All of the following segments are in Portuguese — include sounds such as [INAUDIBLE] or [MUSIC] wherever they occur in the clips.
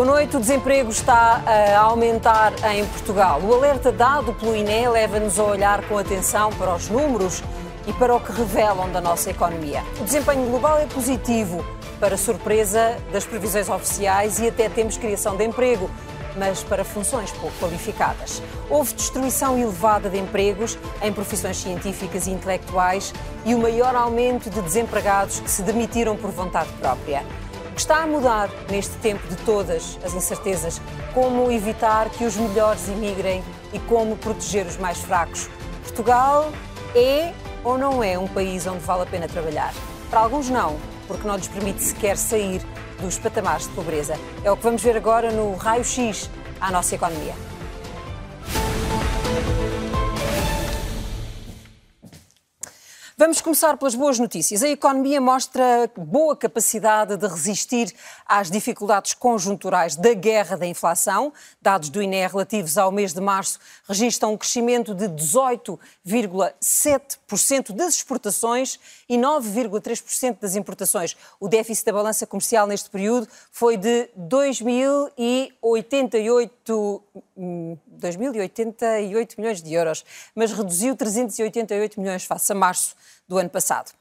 Boa noite. O desemprego está a aumentar em Portugal. O alerta dado pelo INE leva-nos a olhar com atenção para os números e para o que revelam da nossa economia. O desempenho global é positivo, para surpresa das previsões oficiais, e até temos criação de emprego, mas para funções pouco qualificadas. Houve destruição elevada de empregos em profissões científicas e intelectuais e o maior aumento de desempregados que se demitiram por vontade própria. Que está a mudar neste tempo de todas as incertezas? Como evitar que os melhores imigrem e como proteger os mais fracos? Portugal é ou não é um país onde vale a pena trabalhar? Para alguns, não, porque não lhes permite sequer sair dos patamares de pobreza. É o que vamos ver agora no raio-x à nossa economia. Vamos começar pelas boas notícias. A economia mostra boa capacidade de resistir às dificuldades conjunturais da guerra da inflação. Dados do INE relativos ao mês de março registram um crescimento de 18,7% das exportações e 9,3% das importações. O déficit da balança comercial neste período foi de 2.088 2.088 milhões de euros, mas reduziu 388 milhões face a março do ano passado.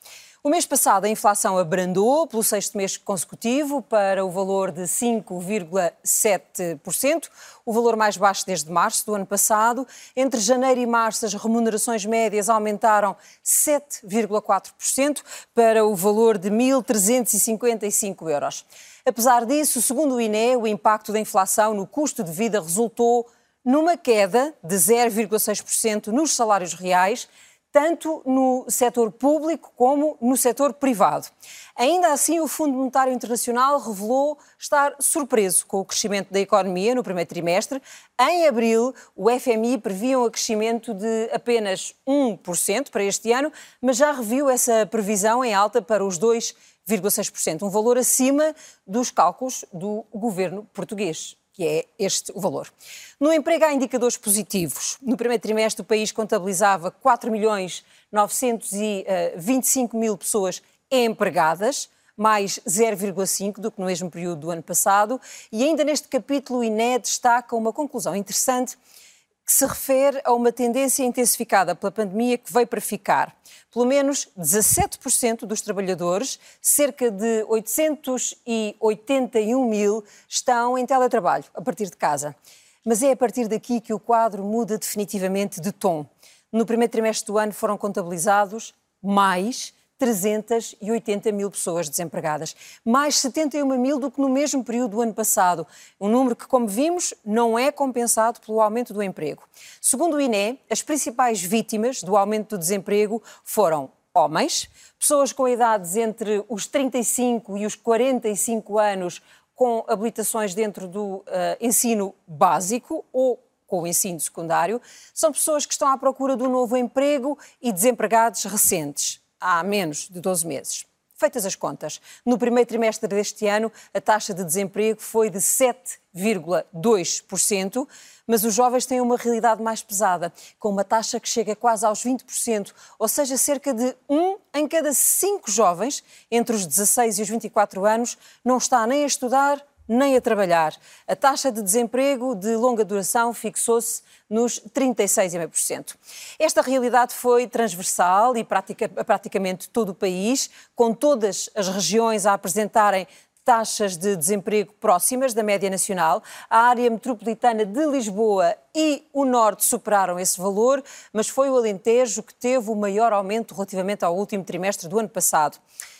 O mês passado, a inflação abrandou pelo sexto mês consecutivo para o valor de 5,7%, o valor mais baixo desde março do ano passado. Entre janeiro e março, as remunerações médias aumentaram 7,4% para o valor de 1.355 euros. Apesar disso, segundo o INE, o impacto da inflação no custo de vida resultou numa queda de 0,6% nos salários reais, tanto no setor público como no setor privado. Ainda assim, o Fundo Monetário Internacional revelou estar surpreso com o crescimento da economia no primeiro trimestre. Em abril, o FMI previa um crescimento de apenas 1% para este ano, mas já reviu essa previsão em alta para os 2,6%, um valor acima dos cálculos do governo português que é este o valor. No emprego há indicadores positivos. No primeiro trimestre o país contabilizava 4 milhões 925 mil pessoas empregadas, mais 0,5 do que no mesmo período do ano passado. E ainda neste capítulo o INE destaca uma conclusão interessante que se refere a uma tendência intensificada pela pandemia que veio para ficar. Pelo menos 17% dos trabalhadores, cerca de 881 mil, estão em teletrabalho, a partir de casa. Mas é a partir daqui que o quadro muda definitivamente de tom. No primeiro trimestre do ano foram contabilizados mais 380 mil pessoas desempregadas, mais 71 mil do que no mesmo período do ano passado. Um número que, como vimos, não é compensado pelo aumento do emprego. Segundo o INE, as principais vítimas do aumento do desemprego foram homens, pessoas com idades entre os 35 e os 45 anos com habilitações dentro do uh, ensino básico ou com o ensino secundário, são pessoas que estão à procura de um novo emprego e desempregados recentes há menos de 12 meses. Feitas as contas, no primeiro trimestre deste ano, a taxa de desemprego foi de 7,2%, mas os jovens têm uma realidade mais pesada, com uma taxa que chega quase aos 20%, ou seja, cerca de um em cada cinco jovens entre os 16 e os 24 anos não está nem a estudar nem a trabalhar. A taxa de desemprego de longa duração fixou-se nos 36,5%. Esta realidade foi transversal e pratica, praticamente todo o país, com todas as regiões a apresentarem taxas de desemprego próximas da média nacional. A área metropolitana de Lisboa e o Norte superaram esse valor, mas foi o Alentejo que teve o maior aumento relativamente ao último trimestre do ano passado.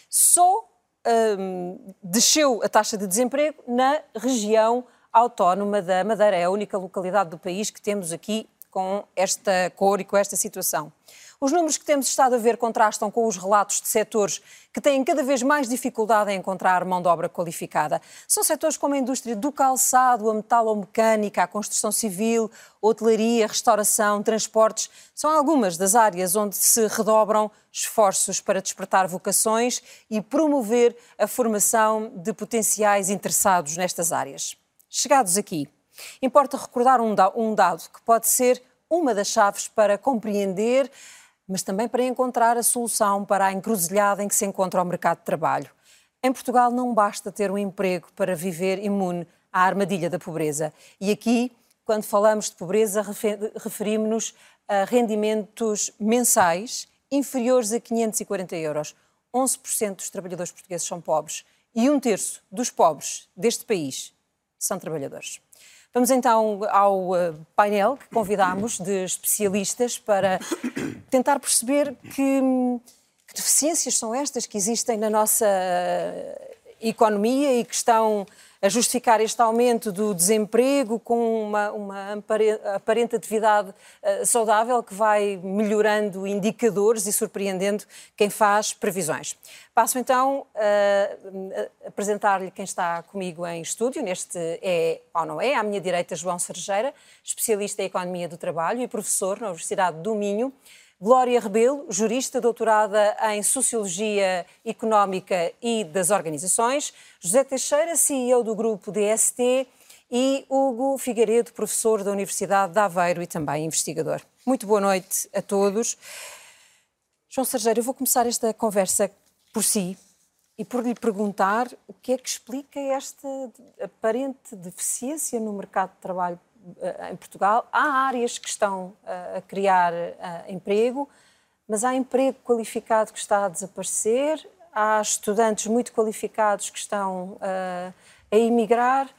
Só um, desceu a taxa de desemprego na região autónoma da Madeira. É a única localidade do país que temos aqui com esta cor e com esta situação. Os números que temos estado a ver contrastam com os relatos de setores que têm cada vez mais dificuldade em encontrar mão de obra qualificada. São setores como a indústria do calçado, a metalomecânica, a construção civil, hotelaria, restauração, transportes. São algumas das áreas onde se redobram esforços para despertar vocações e promover a formação de potenciais interessados nestas áreas. Chegados aqui, importa recordar um dado que pode ser uma das chaves para compreender mas também para encontrar a solução para a encruzilhada em que se encontra o mercado de trabalho. Em Portugal não basta ter um emprego para viver imune à armadilha da pobreza. E aqui, quando falamos de pobreza, referimos-nos a rendimentos mensais inferiores a 540 euros. 11% dos trabalhadores portugueses são pobres e um terço dos pobres deste país são trabalhadores. Vamos então ao eh, painel que convidámos de especialistas para tentar perceber que, que deficiências são estas que existem na nossa economia e que estão a justificar este aumento do desemprego com uma, uma aparente atividade uh, saudável que vai melhorando indicadores e surpreendendo quem faz previsões. Passo então a apresentar-lhe quem está comigo em estúdio. Neste é, ou não é, à minha direita, João Sergeira, especialista em Economia do Trabalho e professor na Universidade do Minho. Glória Rebelo, jurista doutorada em Sociologia Económica e das Organizações, José Teixeira, CEO do grupo DST e Hugo Figueiredo, professor da Universidade de Aveiro e também investigador. Muito boa noite a todos. João Sergeiro, eu vou começar esta conversa por si e por lhe perguntar o que é que explica esta aparente deficiência no mercado de trabalho em Portugal. Há áreas que estão eh, a criar eh, emprego, mas há emprego qualificado que está a desaparecer, há estudantes muito qualificados que estão a emigrar.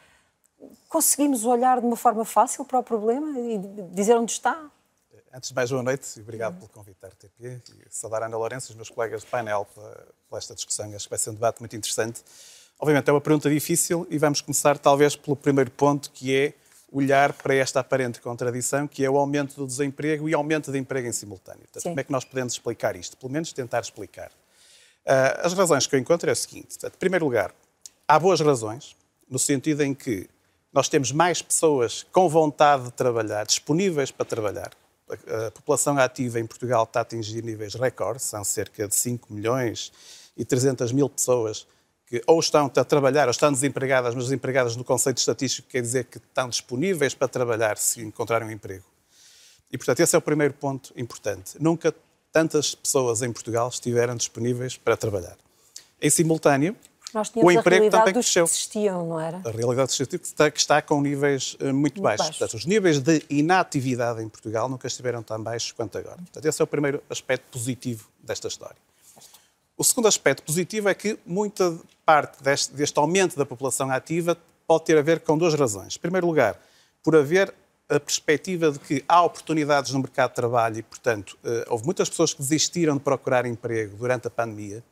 Conseguimos olhar de uma forma fácil para o problema e dizer onde está? Antes de mais, boa noite e obrigado pelo convite da RTP e saudar a Ana Lourenço e os meus colegas de painel por esta discussão. Acho que vai ser um debate muito interessante. Obviamente é uma pergunta difícil e vamos começar talvez pelo primeiro ponto, que é olhar para esta aparente contradição, que é o aumento do desemprego e aumento de emprego em simultâneo. Portanto, como é que nós podemos explicar isto? Pelo menos tentar explicar. Uh, as razões que eu encontro é o seguinte. Portanto, em primeiro lugar, há boas razões, no sentido em que nós temos mais pessoas com vontade de trabalhar, disponíveis para trabalhar. A, a população ativa em Portugal está a atingir níveis recordes, são cerca de 5 milhões e 300 mil pessoas que ou estão a trabalhar ou estão desempregadas, mas desempregadas no conceito estatístico quer dizer que estão disponíveis para trabalhar se encontrarem um emprego. E, portanto, esse é o primeiro ponto importante. Nunca tantas pessoas em Portugal estiveram disponíveis para trabalhar. Em simultâneo, o emprego também cresceu. Que existiam, não era? A realidade estatística está, que está com níveis uh, muito, muito baixos. baixos. Portanto, os níveis de inatividade em Portugal nunca estiveram tão baixos quanto agora. Portanto, esse é o primeiro aspecto positivo desta história. O segundo aspecto positivo é que muita parte deste, deste aumento da população ativa pode ter a ver com duas razões. Em primeiro lugar, por haver a perspectiva de que há oportunidades no mercado de trabalho e, portanto, eh, houve muitas pessoas que desistiram de procurar emprego durante a pandemia,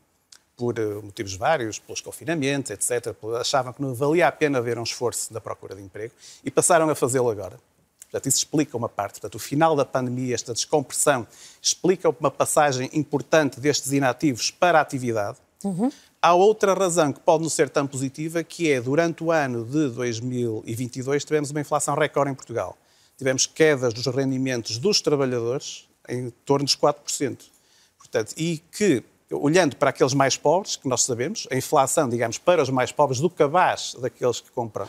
por eh, motivos vários, pelos confinamentos, etc. Achavam que não valia a pena haver um esforço na procura de emprego e passaram a fazê-lo agora. Portanto, isso explica uma parte. Portanto, o final da pandemia, esta descompressão, explica uma passagem importante destes inativos para a atividade. Uhum. Há outra razão que pode não ser tão positiva, que é, durante o ano de 2022, tivemos uma inflação recorde em Portugal. Tivemos quedas dos rendimentos dos trabalhadores em torno dos 4%. Portanto, e que, olhando para aqueles mais pobres, que nós sabemos, a inflação, digamos, para os mais pobres, do cabaz daqueles que compram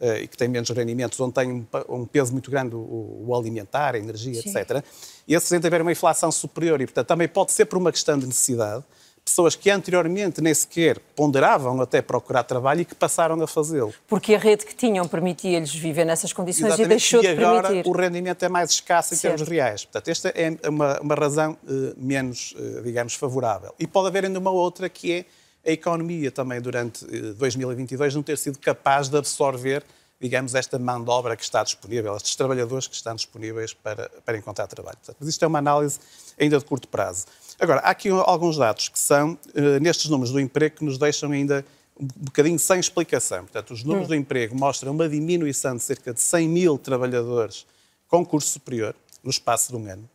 e que têm menos rendimentos, onde tem um, peso muito grande o, o alimentar, a energia, Sim. etc. E esses têm haver uma inflação superior e, portanto, também pode ser por uma questão de necessidade. Pessoas que anteriormente nem sequer ponderavam até procurar trabalho e que passaram a fazê-lo. Porque a rede que tinham permitia-lhes viver nessas condições Exatamente. e deixou e de permitir. agora o rendimento é mais escasso em certo. termos reais. Portanto, esta é uma, uma razão uh, menos, uh, digamos, favorável. E pode haver ainda uma outra que é a economia também durante 2022 eh, não ter sido capaz de absorver, digamos, esta mão de obra que está disponível, estes trabalhadores que estão disponíveis para, para encontrar trabalho. Portanto, mas isto é uma análise ainda de curto prazo. Agora, há aqui alguns dados que são, eh, nestes números do emprego, que nos deixam ainda um bocadinho sem explicação. Portanto, os números hum. do emprego mostram uma diminuição de cerca de 100 mil trabalhadores com curso superior no espaço de um ano.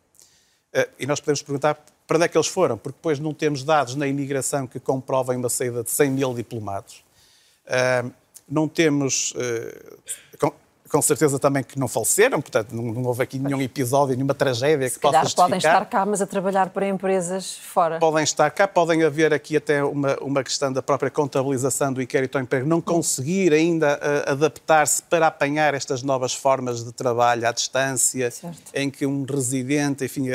Eh, e nós podemos perguntar para onde é que eles foram? Porque depois não temos dados na imigração que comprovem uma saída de 100 mil diplomados. Não temos, uh, com, certeza também que não faleceram, portanto não, houve aqui nenhum episódio, nenhuma tragédia Se que possa justificar. podem estar cá, mas a trabalhar para empresas fora. Podem estar cá, podem haver aqui até uma, uma questão da própria contabilização do inquérito ao emprego, não conseguir ainda uh, adaptar-se para apanhar estas novas formas de trabalho à distância, certo. em que um residente, enfim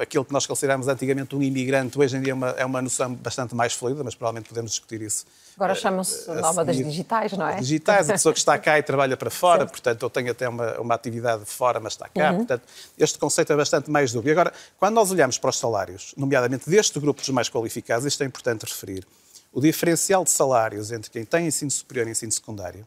aquilo que nós consideramos antigamente um imigrante, hoje em dia é uma, é uma noção bastante mais fluida, mas provavelmente podemos discutir isso. Agora chamam-se nómadas digitais, não é? Digitais, a pessoa que está [LAUGHS] cá e trabalha para fora, certo. portanto, eu tenho até uma, uma atividade fora, mas está cá, uhum. portanto, este conceito é bastante mais dúbio. Agora, quando nós olhamos para os salários, nomeadamente deste grupo dos mais qualificados, isto é importante referir, o diferencial de salários entre quem tem ensino superior e ensino secundário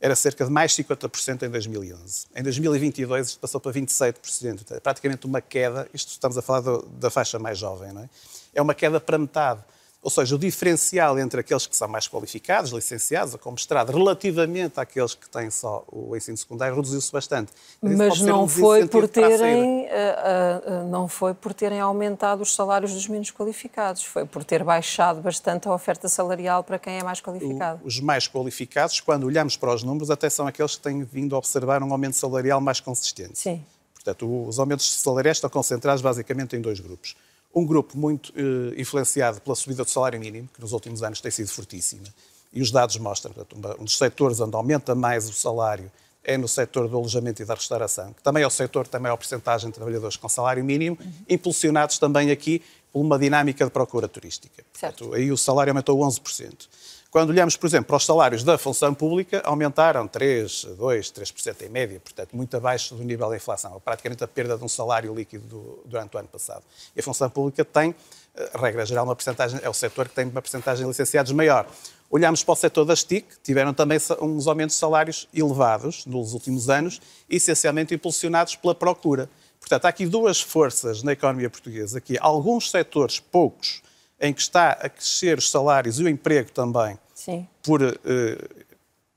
era cerca de mais 50% em 2011. Em 2022 isto passou para 27%. É praticamente uma queda, isto estamos a falar do, da faixa mais jovem, não é? É uma queda para metade. Ou seja, o diferencial entre aqueles que são mais qualificados, licenciados ou com mestrado, relativamente àqueles que têm só o ensino secundário, reduziu-se bastante. Mas não foi por terem uh, uh, não foi por terem aumentado os salários dos menos qualificados, foi por ter baixado bastante a oferta salarial para quem é mais qualificado. O, os mais qualificados, quando olhamos para os números, até são aqueles que têm vindo a observar um aumento salarial mais consistente. Sim. Portanto, os aumentos salariais estão concentrados basicamente em dois grupos um grupo muito eh, influenciado pela subida do salário mínimo, que nos últimos anos tem sido fortíssima, e os dados mostram, portanto, um dos setores onde aumenta mais o salário é no setor do alojamento e da restauração, que também é o setor que tem maior porcentagem de trabalhadores com salário mínimo, uhum. impulsionados também aqui por uma dinâmica de procura turística. Portanto, aí o salário aumentou 11%. Quando olhamos, por exemplo, para os salários da função pública, aumentaram 3, 2, 3% em média, portanto, muito abaixo do nível da inflação, praticamente a perda de um salário líquido do, durante o ano passado. E a função pública tem, eh, regra geral, uma percentagem, é o setor que tem uma percentagem de licenciados maior. Olhamos para o setor das TIC, tiveram também uns aumentos de salários elevados nos últimos anos, essencialmente impulsionados pela procura. Portanto, há aqui duas forças na economia portuguesa, aqui alguns setores, poucos, em que está a crescer os salários e o emprego também Sim. por uh,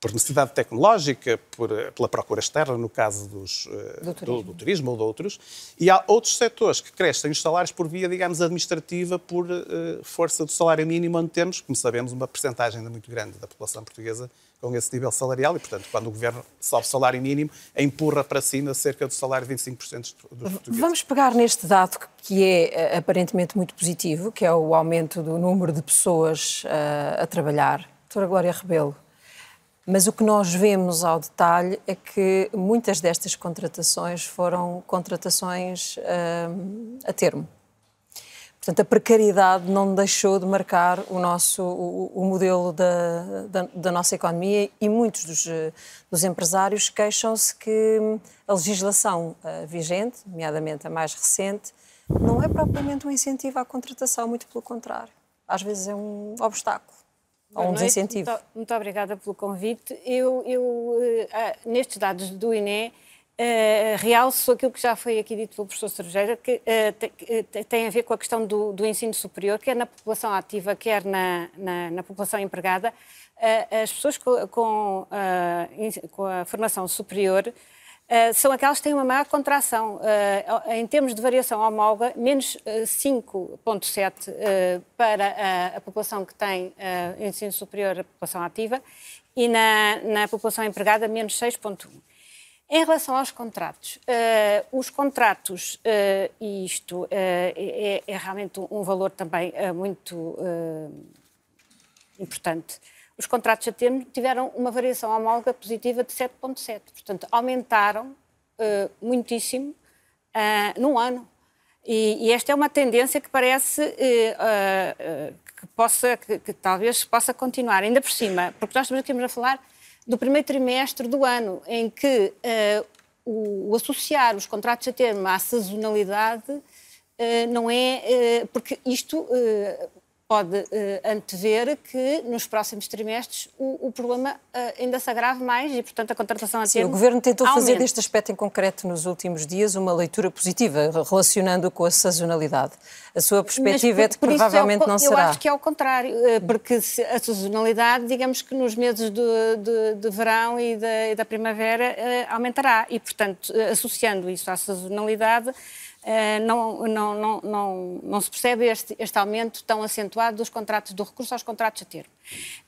por necessidade tecnológica, por, eh, pela procura externa, no caso dos, eh, do, turismo. Do, do, turismo ou de outros, e há outros setores que crescem os salários por via, digamos, administrativa, por uh, força do salário mínimo, onde temos, como sabemos, uma percentagem muito grande da população portuguesa com esse nível salarial e, portanto, quando o governo sobe o salário mínimo, empurra para cima cerca do salário de 25% dos portugueses. Vamos pegar neste dado que é aparentemente muito positivo, que é o aumento do número de pessoas uh, a trabalhar. Doutora Glória Rebelo, mas o que nós vemos ao detalhe é que muitas destas contratações foram contratações uh, a termo. Portanto, a precariedade não deixou de marcar o nosso o, o modelo da, da, da, nossa economia e muitos dos, dos empresários queixam-se que a legislação uh, vigente, nomeadamente a mais recente, não é propriamente um incentivo à contratação, muito pelo contrário. Às vezes é um obstáculo ou um desincentivo. Muito, muito, obrigada pelo convite. Eu, eu uh, nestes dados do INE, uh, realço aquilo que já foi aqui dito pelo professor Cervejeira, que uh, tem a ver com a questão do, do, ensino superior, quer na população ativa, quer na, na, na população empregada. as pessoas com, com, com a formação superior Uh, são aquelas que têm uma maior contração. Uh, em termos de variação homóloga, menos 5,7 uh, para a, a, população que tem ensino superior, a população ativa, e na, na população empregada, menos 6,1. Em relação aos contratos, os contratos, e isto é, é, realmente um valor também muito importante, os contratos a termo tiveram uma variação homóloga positiva de 7,7%. Portanto, aumentaram uh, muitíssimo uh, num ano. E, e, esta é uma tendência que parece uh, que, possa, que, que, talvez possa continuar, ainda por cima, porque nós estamos aqui a falar do primeiro trimestre do ano, em que o, o, associar os contratos a termo à sazonalidade não é. porque isto pode uh, antever que nos próximos trimestres o, o problema uh, ainda se agrave mais e, portanto, a contratação a Sim, o Governo tentou aumente. fazer deste aspecto em concreto nos últimos dias uma leitura positiva, relacionando com a sazonalidade. A sua perspectiva Mas, é de que provavelmente é não será. Eu acho que é ao contrário, eh, porque a sazonalidade, digamos que nos meses de, de, de verão e da, e da primavera aumentará e, portanto, associando isso à sazonalidade, não, não, não, não, não se percebe este, este aumento tão acentuado dos contratos do recurso aos contratos a termo.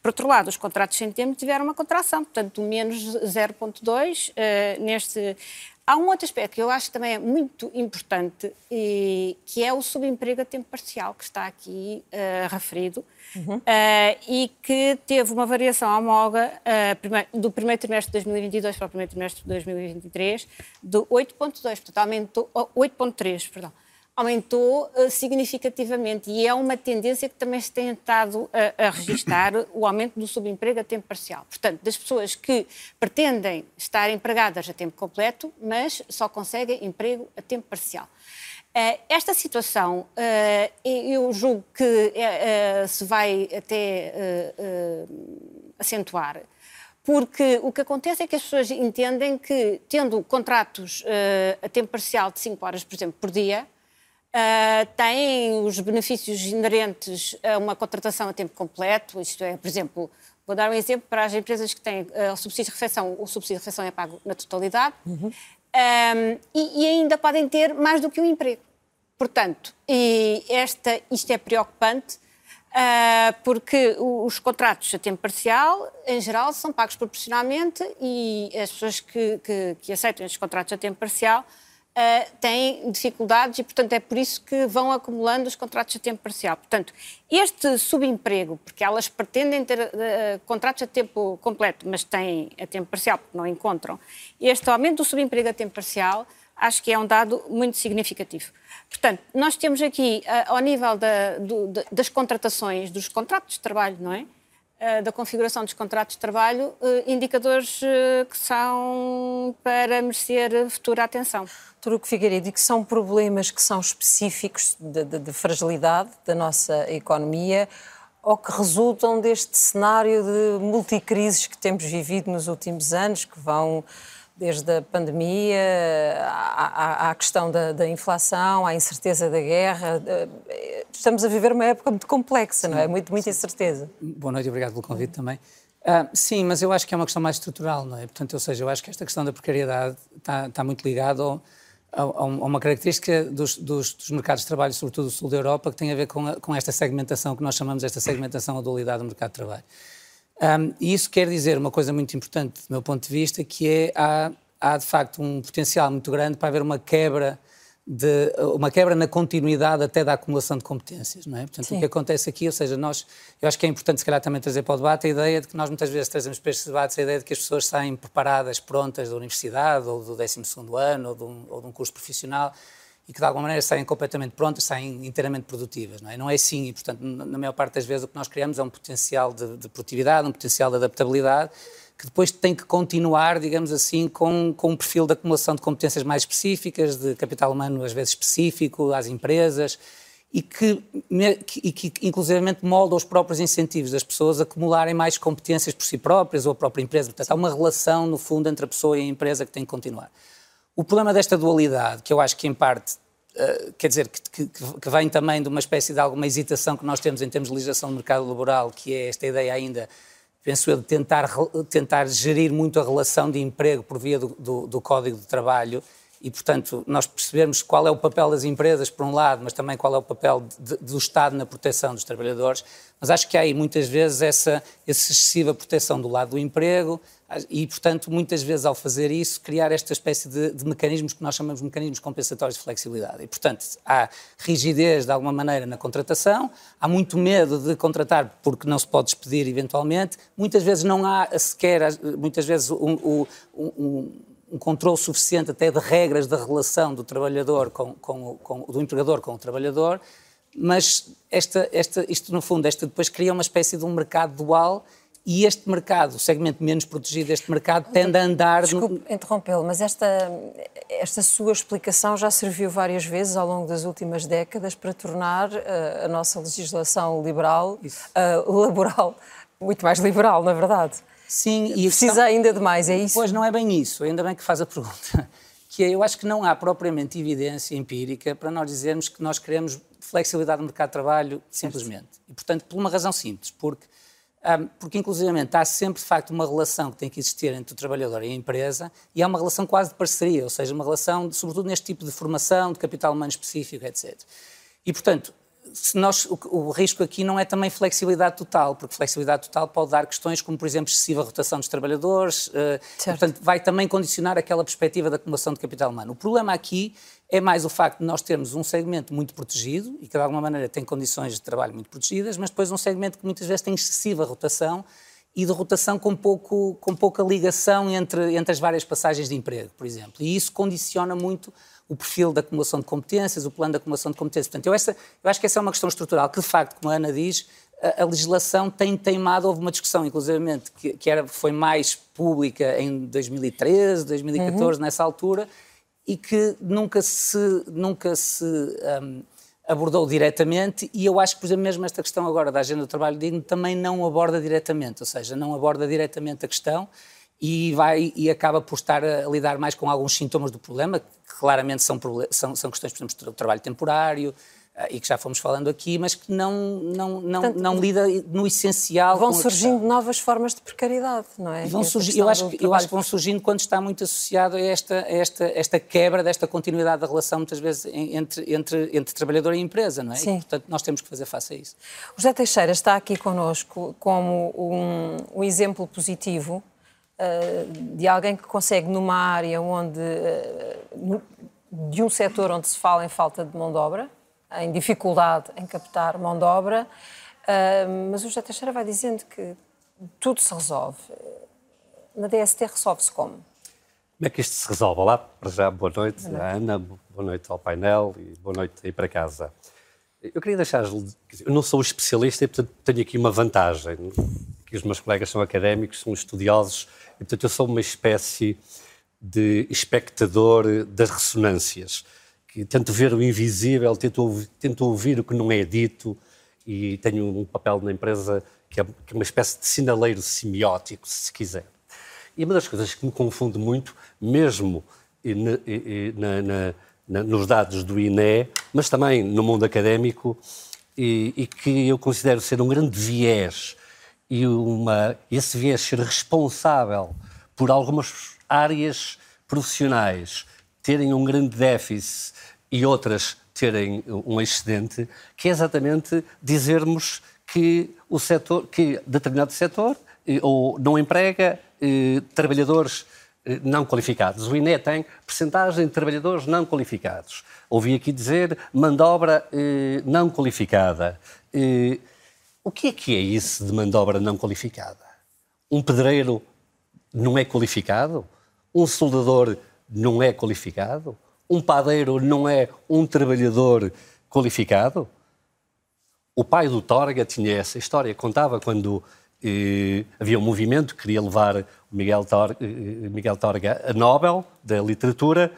Por outro lado, os contratos sem termo tiveram uma contração, portanto, menos 0,2 uh, eh, neste. Há um outro aspecto que eu acho que também é muito importante, e, que é o subemprego a tempo parcial, que está aqui uh, referido, uhum. uh, e que teve uma variação homóloga uh, do primeiro trimestre de 2022 para o primeiro trimestre de 2023 de 8,2, portanto aumentou, 8,3, perdão, aumentou uh, significativamente e é uma tendência que também se tem estado a, a registrar o aumento do subemprego a tempo parcial. Portanto, das pessoas que pretendem estar empregadas a tempo completo, mas só conseguem emprego a tempo parcial. Uh, esta situação, uh, eu julgo que se vai até acentuar porque o que acontece é que as pessoas entendem que, tendo contratos uh, a tempo parcial de 5 horas, por exemplo, por dia, uh, têm os benefícios inerentes a uma contratação a tempo completo, isto é, por exemplo, vou dar um exemplo para as empresas que têm uh, o subsídio de refeição, o subsídio de refeição é pago na totalidade, uhum. um, e, e ainda podem ter mais do que um emprego. Portanto, e esta, isto é preocupante, Uh, porque os contratos a tempo parcial, em geral, são pagos proporcionalmente e as pessoas que, que, que aceitam estes contratos a tempo parcial uh, têm dificuldades e, portanto, é por isso que vão acumulando os contratos a tempo parcial. Portanto, este subemprego, porque elas pretendem ter uh, contratos a tempo completo, mas têm a tempo parcial porque não encontram, este aumento do subemprego a tempo parcial acho que é um dado muito significativo. Portanto, nós temos aqui, uh, ao nível da, do, das contratações, dos contratos de trabalho, não é? Uh, da configuração dos contratos de trabalho, uh, indicadores que são para merecer futura atenção. Turuco Figueiredo, e que são problemas que são específicos de, de, de fragilidade da nossa economia ou que resultam deste cenário de multicrises que temos vivido nos últimos anos, que vão desde a pandemia à, à questão da, da, inflação, à incerteza da guerra. Estamos a viver uma época muito complexa, sim, não é? Muito, muita incerteza. Boa noite e obrigado pelo convite também. Uh, sim, mas eu acho que é uma questão mais estrutural, não é? Portanto, ou seja, eu acho que esta questão da precariedade está, está muito ligada ao, a, a, uma característica dos, dos, dos, mercados de trabalho, sobretudo do sul da Europa, que tem a ver com, a, com esta segmentação que nós chamamos esta segmentação, a dualidade do mercado de trabalho. Um, e isso quer dizer uma coisa muito importante, do meu ponto de vista, que é há, há de facto um potencial muito grande para haver uma quebra de uma quebra na continuidade até da acumulação de competências, não é? Portanto, Sim. o que acontece aqui, ou seja, nós, eu acho que é importante se calhar também trazer para o debate a ideia de que nós muitas vezes trazemos para estes debates a ideia de que as pessoas saem preparadas, prontas da universidade ou do 12º ano ou de um, ou de um curso profissional e que de alguma maneira saem completamente prontas, saem inteiramente produtivas. Não é, não é assim e, portanto, na maior parte das vezes o que nós criamos é um potencial de, de produtividade, um potencial de adaptabilidade que depois tem que continuar, digamos assim, com, com um perfil de acumulação de competências mais específicas, de capital humano às vezes específico às empresas e que, e que inclusivamente molda os próprios incentivos das pessoas a acumularem mais competências por si próprias ou a própria empresa. Portanto, há uma relação, no fundo, entre a pessoa e a empresa que tem que continuar. O problema desta dualidade, que eu acho que em parte, uh, quer dizer, que, que, que, vem também de uma espécie de alguma hesitação que nós temos em termos de legislação do mercado laboral, que é esta ideia ainda, penso eu, de tentar, tentar gerir muito a relação de emprego por via do, do, do Código de Trabalho e, portanto, nós percebemos qual é o papel das empresas, por um lado, mas também qual é o papel de, do Estado na proteção dos trabalhadores. Mas acho que há aí, muitas vezes, essa, essa excessiva proteção do lado do emprego e, portanto, muitas vezes, ao fazer isso, criar esta espécie de, de mecanismos que nós chamamos de mecanismos compensatórios de flexibilidade. E, portanto, há rigidez, de alguma maneira, na contratação, há muito medo de contratar porque não se pode despedir, eventualmente. Muitas vezes não há sequer, muitas vezes, um, um, um um controle suficiente até de regras da relação do trabalhador com, com, com, do empregador com o trabalhador, mas esta, esta, isto no fundo, esta depois cria uma espécie de um mercado dual e este mercado, o segmento menos protegido deste mercado, tende a andar... Desculpe no... interrompê-lo, mas esta, esta sua explicação já serviu várias vezes ao longo das últimas décadas para tornar uh, a nossa legislação liberal, uh, laboral, muito mais liberal, na verdade. Sim, e precisa questão... ainda de mais, é isso? Pois não é bem isso, ainda bem que faz a pergunta. [LAUGHS] Que é, eu acho que não há propriamente evidência empírica para nós dizermos que nós queremos flexibilidade no mercado de trabalho simplesmente. E, portanto, por uma razão simples, porque, um, porque inclusivamente há sempre, de facto, uma relação que tem que existir entre o trabalhador e a empresa e há uma relação quase de parceria, ou seja, uma relação, de, sobretudo neste tipo de formação, de capital humano específico, etc. E, portanto, se nós, o, o, risco aqui não é também flexibilidade total, porque flexibilidade total pode dar questões como, por exemplo, excessiva rotação dos trabalhadores, uh, portanto, vai também condicionar aquela perspectiva da acumulação de capital humano. O problema aqui é mais o facto de nós termos um segmento muito protegido e que, de alguma maneira, tem condições de trabalho muito protegidas, mas depois um segmento que muitas vezes tem excessiva rotação e de rotação com, pouco, com pouca ligação entre, entre as várias passagens de emprego, por exemplo. E isso condiciona muito o perfil da acumulação de competências, o plano de acumulação de competências. Portanto, eu, essa, eu acho que essa é uma questão estrutural, que de facto, como a Ana diz, a, a legislação tem teimado, houve uma discussão, inclusivamente, que, que era, foi mais pública em 2013, 2014, uhum. nessa altura, e que nunca se, nunca se um, abordou diretamente e eu acho que, por exemplo, mesmo esta questão agora da agenda do trabalho digno também não aborda diretamente, ou seja, não aborda diretamente a questão e vai e acaba por estar a lidar mais com alguns sintomas do problema, que claramente são, são, são questões, por exemplo, do trabalho temporário, ah, e que já fomos falando aqui, mas que não, não, não, Portanto, não lida no essencial. Vão surgindo novas formas de precariedade, não é? Vão surgir, eu, acho, eu acho que vão surgindo quando está muito associado a esta, a esta, esta quebra desta continuidade da relação, muitas vezes, entre, entre, entre trabalhador e empresa, não é? Sim. E, portanto, nós temos que fazer face a isso. O José Teixeira está aqui connosco como um, um exemplo positivo de alguém que consegue, numa área onde. Uh, de um setor onde se fala em falta de mão de obra, em dificuldade em captar mão de obra, uh, mas o José Teixeira vai dizendo que tudo se resolve. Na DST resolve-se como? Como é que isto se resolve? Olá, para já, boa noite, boa noite. Ana, boa noite ao painel e boa noite aí para casa. Eu queria deixar, eu não sou especialista e, portanto, tenho aqui uma vantagem, que os meus colegas são académicos, são estudiosos, e, portanto, eu sou uma espécie de espectador das ressonâncias que tento ver o invisível, tento ouvir, tento ouvir o que não é dito e tenho um papel na empresa que é, que é uma espécie de sinaleiro semiótico, se quiser. E uma das coisas que me confunde muito, mesmo na, na, na, nos dados do INE, mas também no mundo académico, e, e, que eu considero ser um grande viés e uma, esse viés ser responsável por algumas áreas profissionais terem um grande déficit e outras terem um excedente, que é exatamente dizermos que o setor, que determinado setor eh, ou não emprega eh, trabalhadores eh, não qualificados. O INE tem percentagem de trabalhadores não qualificados. Ouvi aqui dizer mão de obra eh, não qualificada. O que é que é isso de mão de obra não qualificada? Um pedreiro não é qualificado? Um soldador não é qualificado? um padeiro não é um trabalhador qualificado? O pai do Torga tinha essa história, contava quando eh, havia um movimento que queria levar o Miguel, Tor, eh, Miguel Torga a Nobel da literatura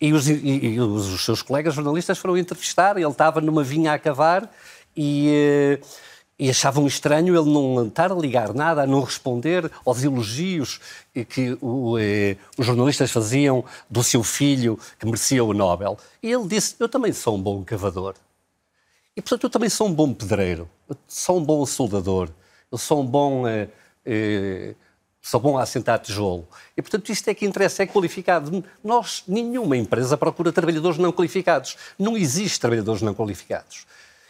e os, e, e os, seus colegas jornalistas foram entrevistar, ele estava numa vinha a cavar e... Eh, e achavam estranho ele não estar a ligar nada, a não responder aos elogios que o, eh, os jornalistas faziam do seu filho que merecia o Nobel. E ele disse: Eu também sou um bom cavador. E, portanto, eu também sou um bom pedreiro, eu sou um bom soldador, eu sou um bom. Eh, eh, bom a assentar tijolo. E, portanto, isto é que interessa, é qualificado. Nós, nenhuma empresa procura trabalhadores não qualificados. Não existe trabalhadores não qualificados.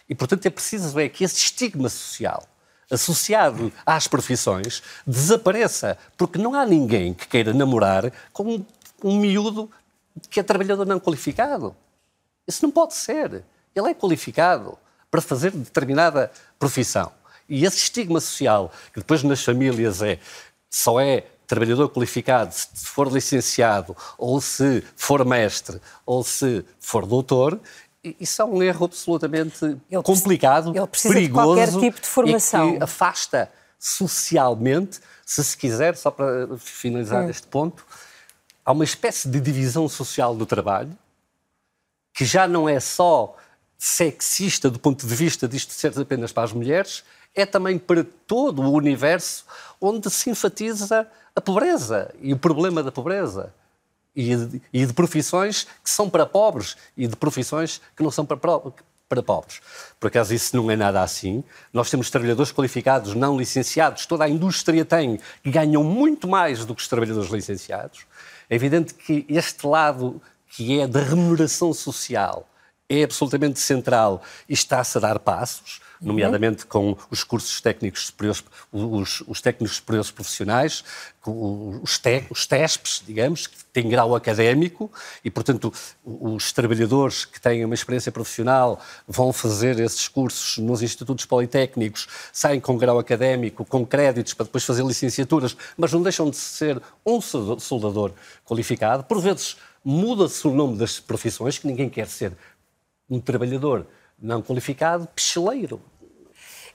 E, portanto, é preciso é que esse estigma social associado às profissões desapareça, porque não há ninguém que queira namorar com um, um miúdo que é trabalhador não qualificado. Isso não pode ser. Ele é qualificado para fazer determinada profissão. E esse estigma social, que depois nas famílias é só é trabalhador qualificado se for licenciado, ou se for mestre, ou se for doutor, isso é um erro absolutamente ele complicado, ele precisa perigoso de qualquer tipo de formação. e que afasta socialmente, se se quiser, só para finalizar hum. este ponto, há uma espécie de divisão social do trabalho que já não é só sexista do ponto de vista disto ser apenas para as mulheres, é também para todo o universo onde se enfatiza a pobreza e o problema da pobreza e de, e de profissões que são para pobres e de profissões que não são para, para pobres. Por acaso isso não é nada assim. Nós temos trabalhadores qualificados, não licenciados, toda a indústria tem, que ganham muito mais do que os trabalhadores licenciados. É evidente que este lado que é da remuneração social é absolutamente central e está-se a dar passos. Nomeadamente com os cursos técnicos superiores, os, os técnicos superiores profissionais, os, te, os TESPs, digamos, que têm grau académico e, portanto, os trabalhadores que têm uma experiência profissional vão fazer esses cursos nos institutos politécnicos, saem com grau académico, com créditos para depois fazer licenciaturas, mas não deixam de ser um soldador qualificado. Por vezes muda-se o nome das profissões, que ninguém quer ser um trabalhador não qualificado, picheleiro.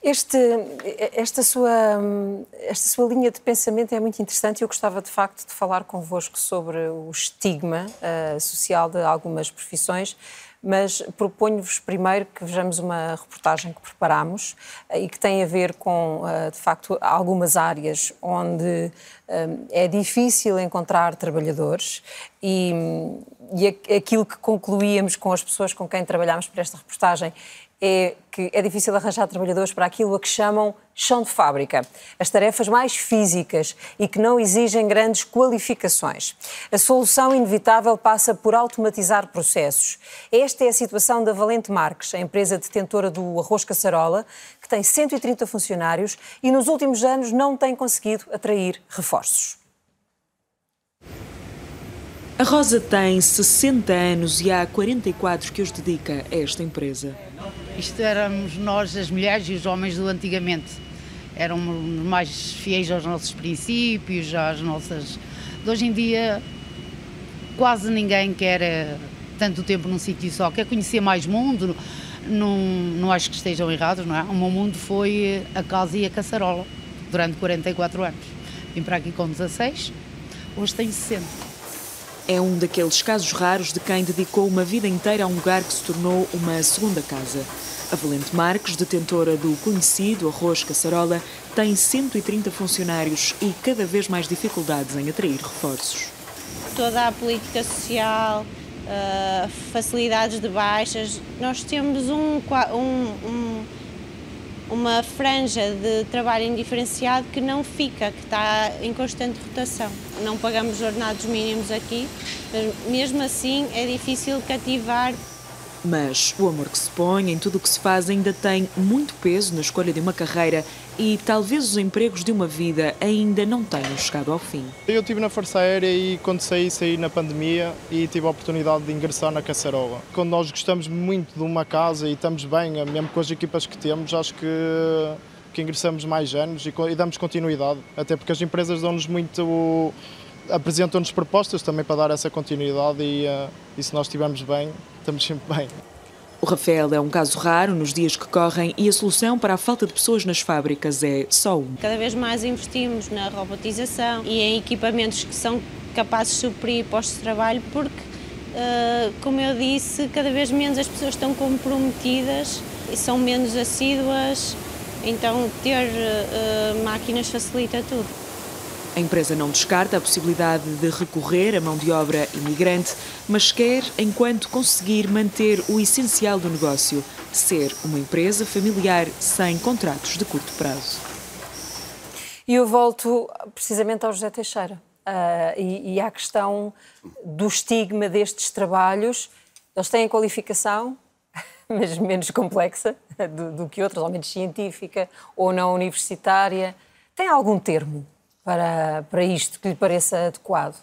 Este, esta, sua, esta sua linha de pensamento é muito interessante e eu gostava de facto de falar convosco sobre o estigma uh, social de algumas profissões, mas proponho-vos primeiro que vejamos uma reportagem que preparamos uh, e que tem a ver com, uh, de facto, algumas áreas onde é difícil encontrar trabalhadores e, e aquilo que concluíamos com as pessoas com quem trabalhámos para esta reportagem é que é difícil arranjar trabalhadores para aquilo a que chamam chão de fábrica, as tarefas mais físicas e que não exigem grandes qualificações. A solução inevitável passa por automatizar processos. Esta é a situação da Valente Marques, a empresa detentora do arroz caçarola, que tem 130 funcionários e nos últimos anos não tem conseguido atrair reforços. A Rosa tem 60 anos e há 44 que os dedica a esta empresa. Isto éramos nós, as mulheres e os homens do antigamente. Éramos mais fiéis aos nossos princípios, às nossas. De hoje em dia, quase ninguém quer eh, tanto tempo num sítio só, quer conhecer mais mundo. Não, não acho que estejam errados, não é? O meu mundo foi a casa e a caçarola durante 44 anos. Vim para aqui com 16, hoje tenho 60. É um daqueles casos raros de quem dedicou uma vida inteira a um lugar que se tornou uma segunda casa. A Valente Marques, detentora do conhecido arroz caçarola, tem 130 funcionários e cada vez mais dificuldades em atrair reforços. Toda a política social, uh, facilidades de baixas, nós temos um, um, um, uma franja de trabalho indiferenciado que não fica, que está em constante rotação. Não pagamos ordenados mínimos aqui, mas mesmo assim é difícil cativar mas o amor que se põe em tudo o que se faz ainda tem muito peso na escolha de uma carreira e talvez os empregos de uma vida ainda não tenham chegado ao fim. Eu estive na Força Aérea e quando saí, saí na pandemia e tive a oportunidade de ingressar na Caçarola. Quando nós gostamos muito de uma casa e estamos bem, mesmo com as equipas que temos, acho que, que ingressamos mais anos e, e damos continuidade, até porque as empresas dão-nos muito apresentam-nos propostas também para dar essa continuidade e, uh, e se nós estivermos bem, estamos sempre bem. O Rafael é um caso raro nos dias que correm e a solução para a falta de pessoas nas fábricas é só um. Cada vez mais investimos na robotização e em equipamentos que são capazes de suprir postos de trabalho porque, uh, como eu disse, cada vez menos as pessoas estão comprometidas e são menos assíduas, então ter uh, máquinas facilita tudo. A empresa não descarta a possibilidade de recorrer a mão de obra imigrante, mas quer, enquanto conseguir manter o essencial do negócio, ser uma empresa familiar sem contratos de curto prazo. E eu volto precisamente ao José Teixeira uh, e, e à questão do estigma destes trabalhos. Eles têm qualificação, [LAUGHS] mas menos complexa do, do que outros, ou menos científica ou não universitária. Tem algum termo? Para, para isto que lhe pareça adequado?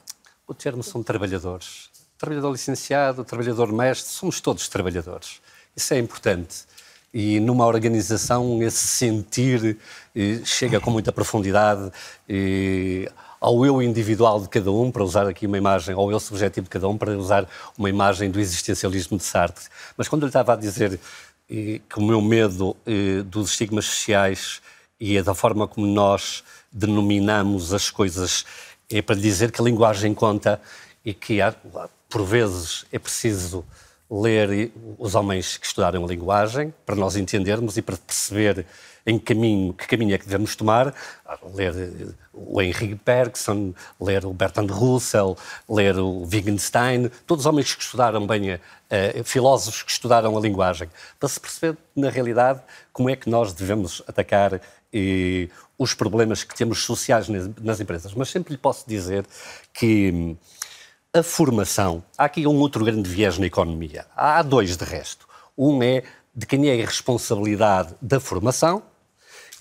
O termo são trabalhadores. Trabalhador licenciado, trabalhador mestre, somos todos trabalhadores. Isso é importante. E numa organização esse sentir eh, chega com muita profundidade eh, ao eu individual de cada um, para usar aqui uma imagem, ao eu subjetivo de cada um, para usar uma imagem do existencialismo de Sartre. Mas quando eu estava a dizer eh, que o meu medo dos estigmas sociais e da forma como nós denominamos as coisas é para dizer que a linguagem conta e que, por vezes, é preciso ler os homens que estudaram a linguagem para nós entendermos e para perceber em caminho, que caminho é que devemos tomar, ler o Henry Bergson, ler o Bertrand Russell, ler o Wittgenstein, todos os homens que estudaram bem, filósofos que estudaram a linguagem, para se perceber, na realidade, como é que nós devemos atacar e, os problemas que temos sociais nas empresas. Mas sempre lhe posso dizer que hum, a formação. Há aqui um outro grande viés na economia. Há dois, de resto. Um é de quem é a responsabilidade da formação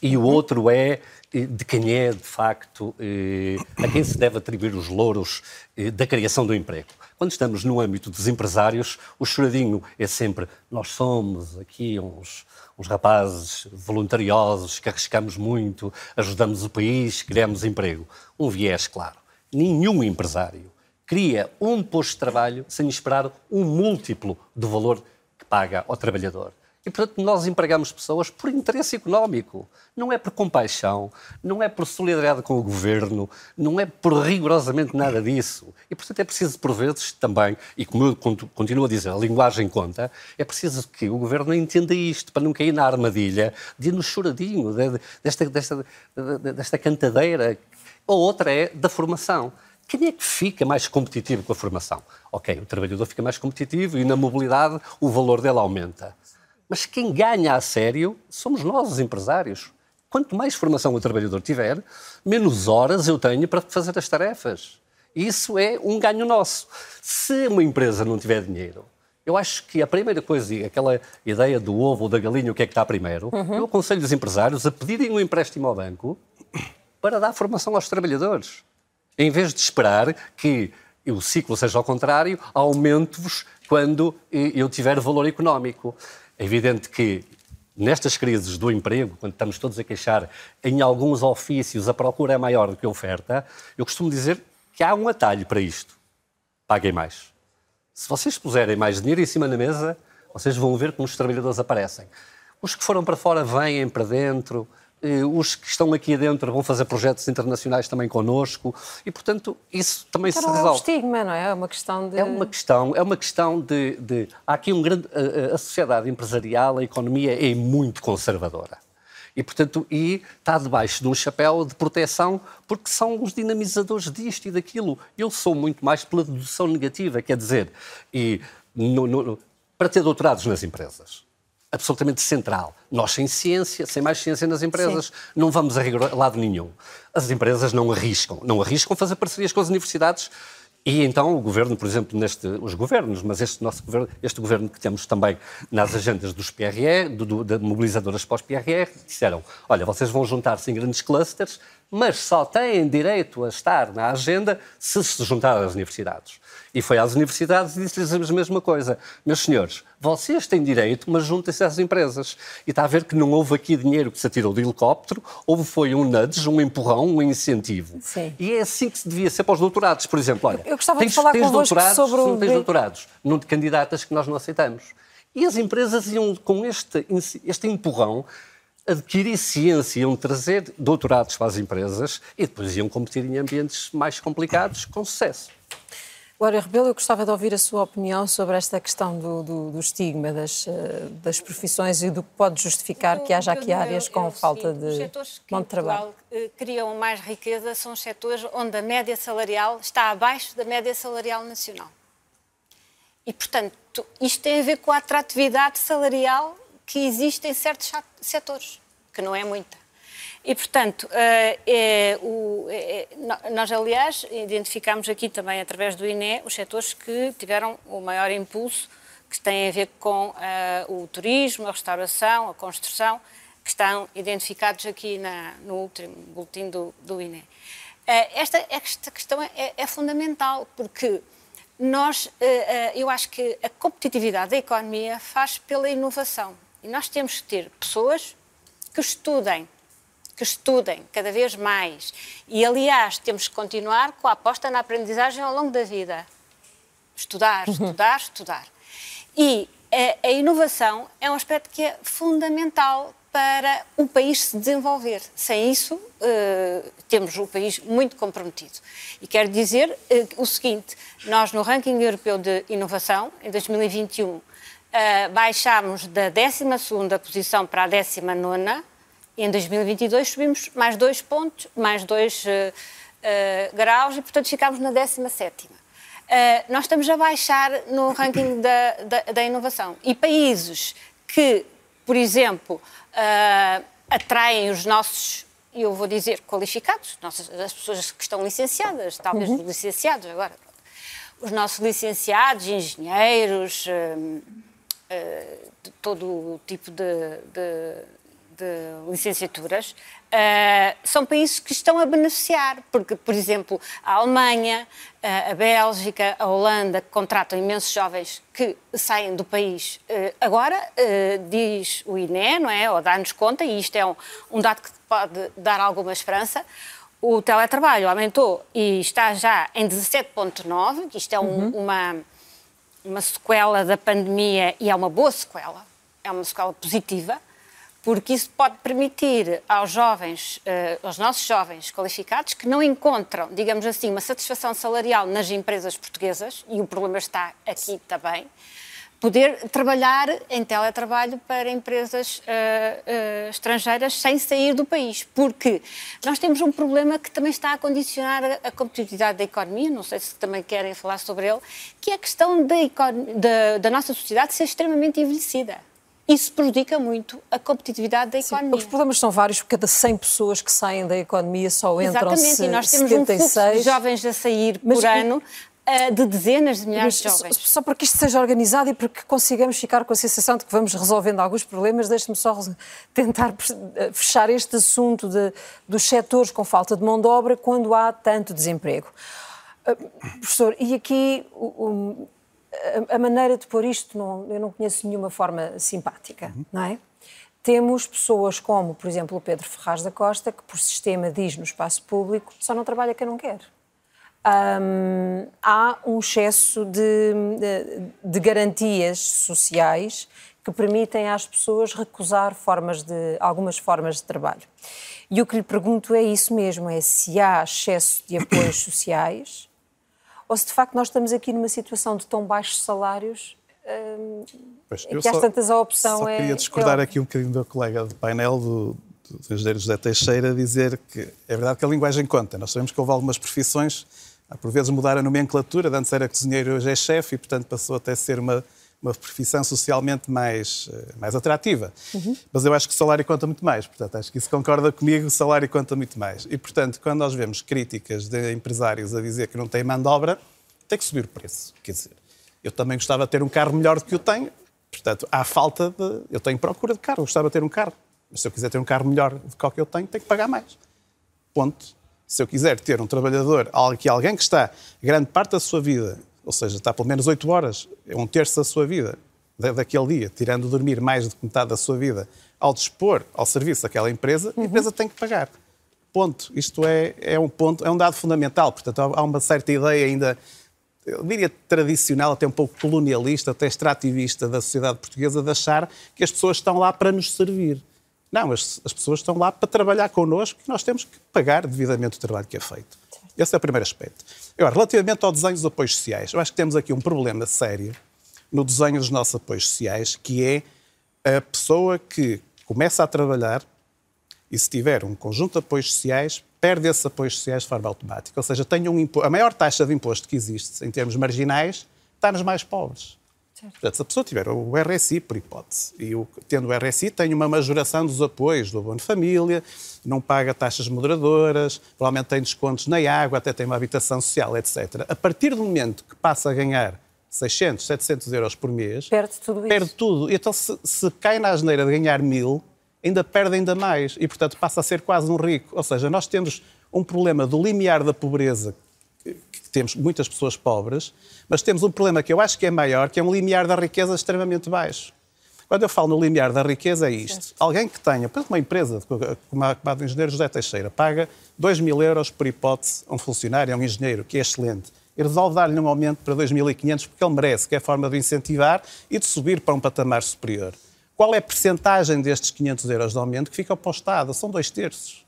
e o outro é de quem é, de facto, eh, a quem se deve atribuir os louros eh, da criação do emprego. Quando estamos no âmbito dos empresários, o choradinho é sempre nós somos aqui uns, uns rapazes voluntariosos que arriscamos muito, ajudamos o país, criamos emprego. Um viés claro. Nenhum empresário cria um posto de trabalho sem esperar um múltiplo do valor que paga ao trabalhador. E, portanto, nós empregamos pessoas por interesse económico. Não é por compaixão, não é por solidariedade com o governo, não é por rigorosamente nada disso. E, portanto, é preciso, por vezes, também, e como eu continuo a dizer, a linguagem conta, é preciso que o governo entenda isto, para não cair na armadilha de ir no choradinho, de, desta, desta, desta cantadeira. A outra é da formação. Quem é que fica mais competitivo com a formação? Ok, o trabalhador fica mais competitivo e na mobilidade o valor dele aumenta. Mas quem ganha a sério somos nós, os empresários. Quanto mais formação o trabalhador tiver, menos horas eu tenho para fazer as tarefas. Isso é um ganho nosso. Se uma empresa não tiver dinheiro, eu acho que a primeira coisa, aquela ideia do ovo ou da galinha, o que é que está primeiro, uhum. eu aconselho os empresários a pedirem um empréstimo ao banco para dar formação aos trabalhadores. Em vez de esperar que o ciclo seja ao contrário, aumente-vos quando eu tiver valor económico. É evidente que nestas crises do emprego, quando estamos todos a queixar, em alguns ofícios a procura é maior do que a oferta, eu costumo dizer que há um atalho para isto. Paguem mais. Se vocês puserem mais dinheiro em cima da mesa, vocês vão ver como os trabalhadores aparecem. Os que foram para fora vêm para dentro, os que estão aqui dentro vão fazer projetos internacionais também connosco e, portanto, isso também Para se resolve. É um estigma, não é? É uma questão de... É uma questão, é uma questão de... de... Há aqui um grande... A, a sociedade empresarial, a economia é muito conservadora. E, portanto, e está debaixo de um chapéu de proteção porque são os dinamizadores disto e daquilo. Eu sou muito mais pela dedução negativa, quer dizer, e no, no, para ter doutorados nas empresas absolutamente central. Nós, sem ciência, sem mais ciência nas empresas, Sim. não vamos a lado nenhum. As empresas não arriscam. Não arriscam fazer parcerias com as universidades e então o governo, por exemplo, neste, os governos, mas este nosso governo, este governo que temos também nas agendas dos PRR, do, do, de mobilizadoras pós-PRR, disseram: olha, vocês vão juntar-se em grandes clusters, mas só têm direito a estar na agenda se se juntar às universidades. E foi às universidades e disse-lhes a mesma coisa. Meus senhores, vocês têm direito, mas juntem-se às empresas. E está a ver que não houve aqui dinheiro que se atirou de helicóptero, houve foi um nudge, um empurrão, um incentivo. Sim. E é assim que se devia ser para os doutorados. Por exemplo, olha, eu gostava tens, de falar tens doutorados, sobre o... não tens doutorados, não de candidatas que nós não aceitamos. E as empresas iam, com este, este empurrão, adquirir ciência, iam trazer doutorados para as empresas e depois iam competir em ambientes mais complicados com sucesso. Glória Rebelo, eu gostava de ouvir a sua opinião sobre esta questão do, do, do estigma das, eh, das profissões e do que pode justificar que haja aqui áreas com falta de mão de trabalho. Os setores que criam mais riqueza são os setores onde a média salarial está abaixo da média salarial nacional. E, portanto, isto tem a ver com a atratividade salarial que existe em certos setores, que não é muita. E, portanto, é, é, nós, aliás, identificamos aqui também, através do INE, os setores que tiveram o maior impulso, que têm a ver com o turismo, a restauração, a construção, que estão identificados aqui na, no último boletim do, do INE. Esta, esta questão é, é, fundamental, porque nós, eu acho que a competitividade da economia faz pela inovação. E nós temos que ter pessoas que estudem que estudem cada vez mais. E, aliás, temos que continuar com a aposta na aprendizagem ao longo da vida. Estudar, uhum. estudar, estudar. E a, a, inovação é um aspecto que é fundamental para o país se desenvolver. Sem isso, uh, temos o país muito comprometido. E quero dizer uh, o seguinte: nós, no ranking europeu de inovação, em 2021, uh, baixámos da 12 posição para a 19 e em 2022 subimos mais dois pontos, mais dois uh, uh, graus e, portanto, ficámos na 17. Uh, eh, nós estamos a baixar no ranking da, da, da inovação. E países que, por exemplo, atraem os nossos, eu vou dizer, qualificados, nossas, as pessoas que estão licenciadas, talvez uhum. licenciados agora, os nossos licenciados, engenheiros, de todo o tipo de, de, de licenciaturas, uh, são países que estão a beneficiar, porque, por exemplo, a Alemanha, uh, a Bélgica, a Holanda, que contratam imensos jovens que saem do país. Agora, diz o INE, não é? Ou dá-nos conta, e isto é um, um dado que pode dar alguma esperança, o teletrabalho aumentou e está já em 17,9, que isto é um, uhum. uma, uma sequela da pandemia e é uma boa sequela, é uma sequela positiva porque isso pode permitir aos jovens, uh, aos nossos jovens qualificados, que não encontram, digamos assim, uma satisfação salarial nas empresas portuguesas, e o problema está aqui também, poder trabalhar em teletrabalho para empresas uh, uh, estrangeiras sem sair do país, porque nós temos um problema que também está a condicionar a, a competitividade da economia, não sei se também querem falar sobre ele, que é a questão da, da, da nossa sociedade ser extremamente envelhecida isso prejudica muito a competitividade da economia. Sim, os problemas são vários, porque cada 100 pessoas que saem da economia só entram Exatamente, e nós temos 76. um fluxo de jovens a sair Mas, por ano de dezenas de milhares de jovens. Só para que isto seja organizado e para que consigamos ficar com a sensação de que vamos resolvendo alguns problemas, deixe-me só tentar eh, fechar este assunto de, dos setores com falta de mão de obra quando há tanto desemprego. Uh, professor, e aqui um, a, maneira de pôr isto, não, eu não conheço nenhuma forma simpática, uhum. não é? Temos pessoas como, por exemplo, o Pedro Ferraz da Costa, que por sistema diz no espaço público só não trabalha quem não quer. Um, há um excesso de, de, de, garantias sociais que permitem às pessoas recusar formas de, algumas formas de trabalho. E o que lhe pergunto é isso mesmo, é se há excesso de apoios [COUGHS] sociais ou se de facto nós estamos aqui numa situação de tão baixos salários hum, pois, que às tantas a opção só é. Queria discordar é aqui um bocadinho do colega de painel, do, do engenheiro José Teixeira, dizer que é verdade que a linguagem conta. Nós sabemos que houve algumas profissões, por vezes mudar a nomenclatura, antes era cozinheiro, hoje é chefe, e portanto passou até a ser uma, uma profissão socialmente mais, eh, mais atrativa. Uhum. Mas eu acho que o salário conta muito mais. Portanto, acho que isso concorda comigo, o salário conta muito mais. E, portanto, quando nós vemos críticas de empresários a dizer que não têm mão de obra, tem que subir o preço. Quer dizer, eu também gostava de ter um carro melhor do que eu tenho. Portanto, há falta de... Eu tenho procura de carro, eu gostava de ter um carro. Mas se eu quiser ter um carro melhor do que o que eu tenho, tenho que pagar mais. Ponto. Se eu quiser ter um trabalhador, que alguém que está grande parte da sua vida ou seja, está pelo menos 8 horas, é um terço da sua vida, daquele dia, tirando dormir mais de metade da sua vida, ao dispor ao serviço daquela empresa, uhum. a empresa tem que pagar. Ponto. Isto é, é um ponto, é um dado fundamental. Portanto, há uma certa ideia ainda, eu diria tradicional, até um pouco colonialista, até extrativista da sociedade portuguesa, de achar que as pessoas estão lá para nos servir. Não, as, as pessoas estão lá para trabalhar connosco e nós temos que pagar devidamente o trabalho que é feito. Esse é o primeiro aspecto. Agora, relativamente ao desenho dos apoios sociais, eu acho que temos aqui um problema sério no desenho dos nossos apoios sociais, que é a pessoa que começa a trabalhar e se tiver um conjunto de apoios sociais, perde esses apoios sociais de forma automática. Ou seja, tem um a maior taxa de imposto que existe em termos marginais está nos mais pobres. Certo. Portanto, se a pessoa tiver o RSI, por hipótese, e o, tendo o RSI, tem uma majoração dos apoios do abono família, não paga taxas moderadoras, provavelmente tem descontos na água, até tem uma habitação social, etc. A partir do momento que passa a ganhar 600, 700 euros por mês, perde tudo isso. Perde tudo. E então, se, se cai na asneira de ganhar mil, ainda perde ainda mais. E, portanto, passa a ser quase um rico. Ou seja, nós temos um problema do limiar da pobreza temos muitas pessoas pobres, mas temos um problema que eu acho que é maior, que é um limiar da riqueza extremamente baixo. Quando eu falo no limiar da riqueza, é isto. Alguém que tenha, por exemplo, uma empresa, como a, como a do engenheiro José Teixeira, paga 2 mil euros por hipótese a um funcionário, a um engenheiro, que é excelente, e resolve dar-lhe um aumento para 2.500 porque ele merece, que é a forma de incentivar e de subir para um patamar superior. Qual é a percentagem destes 500 euros de aumento que fica para o Estado? São dois terços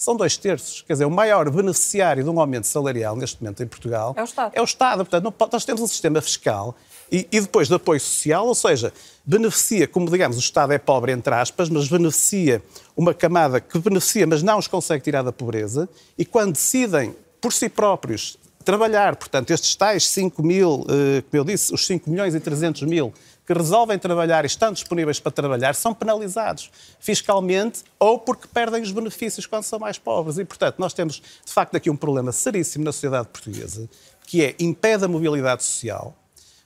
são dois terços. Quer dizer, o maior beneficiário de um aumento salarial neste momento em Portugal é o Estado. É o Estado. Portanto, nós temos um sistema fiscal e, e, depois de apoio social, ou seja, beneficia, como digamos, o Estado é pobre, entre aspas, mas beneficia uma camada que beneficia, mas não os consegue tirar da pobreza, e quando decidem por si próprios trabalhar, portanto, estes tais 5 mil, eh, como eu disse, os 5 milhões e 300 mil que resolvem trabalhar e estão disponíveis para trabalhar são penalizados fiscalmente ou porque perdem os benefícios quando são mais pobres. E, portanto, nós temos, de facto, aqui um problema seríssimo na sociedade portuguesa, que é impede a mobilidade social,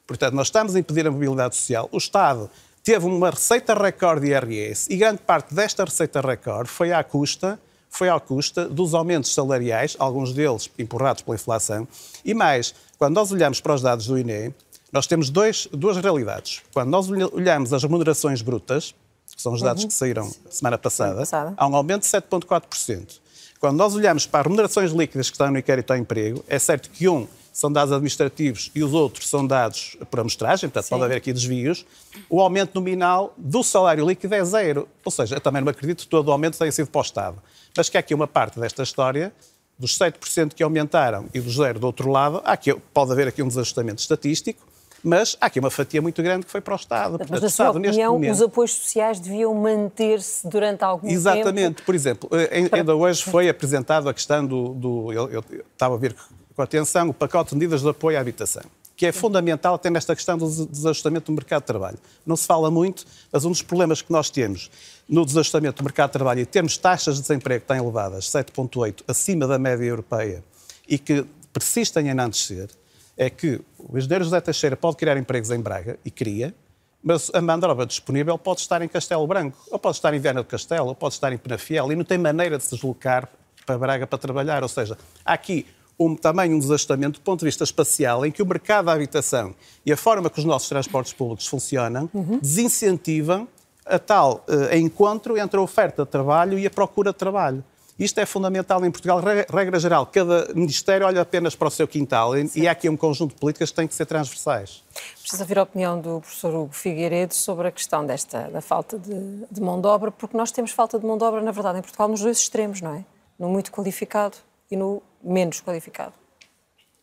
Portanto, nós estamos a impedir a mobilidade social. O Estado teve uma receita recorde de IRS e grande parte desta receita recorde foi à custa foi à custa dos aumentos salariais, alguns deles empurrados pela inflação, e mais, quando nós olhamos para os dados do INE, nós temos dois, duas realidades. Quando nós olhamos as remunerações brutas, que são os dados uhum. que saíram semana passada, passada, há um aumento de 7,4%. Quando nós olhamos para as remunerações líquidas que estão no inquérito ao emprego, é certo que um são dados administrativos e os outros são dados por amostragem, portanto Sim. pode haver aqui desvios, o aumento nominal do salário líquido é zero. Ou seja, eu também não acredito que todo o aumento tenha sido para o Estado. Mas que há aqui uma parte desta história, dos 7% que aumentaram e do zero do outro lado, há aqui, pode haver aqui um desajustamento estatístico, mas há aqui uma fatia muito grande que foi para o Estado. Mas, na sua opinião, momento... os apoios sociais deviam manter-se durante algum Exatamente. tempo? Exatamente. Por exemplo, eh, ainda hoje foi apresentado a questão do... do eu, eu, estava a ver com atenção o pacote de medidas de apoio à habitação, que é fundamental até nesta questão do desajustamento do mercado de trabalho. Não se fala muito, mas um dos problemas que nós temos no desajustamento do mercado de trabalho e termos taxas de desemprego tão elevadas, 7,8, acima da média europeia, e que persistem em não descer, é que o engenheiro José Teixeira pode criar empregos em Braga, e cria, mas a mão de obra disponível pode estar em Castelo Branco, ou pode estar em Viana do Castelo, ou pode estar em Penafiel, e não tem maneira de se deslocar para Braga para trabalhar. Ou seja, há aqui um, também um desajustamento do ponto de vista espacial, em que o mercado da habitação e a forma que os nossos transportes públicos funcionam uhum. desincentivam a tal uh, encontro entre a oferta de trabalho e a procura de trabalho. Isto é fundamental em Portugal. Regra geral, cada Ministério olha apenas para o seu quintal Sim. e há aqui um conjunto de políticas que têm que ser transversais. Precisa ouvir a opinião do professor Hugo Figueiredo sobre a questão desta, da falta de, de mão de obra, porque nós temos falta de mão de obra, na verdade, em Portugal, nos dois extremos, não é? No muito qualificado e no menos qualificado.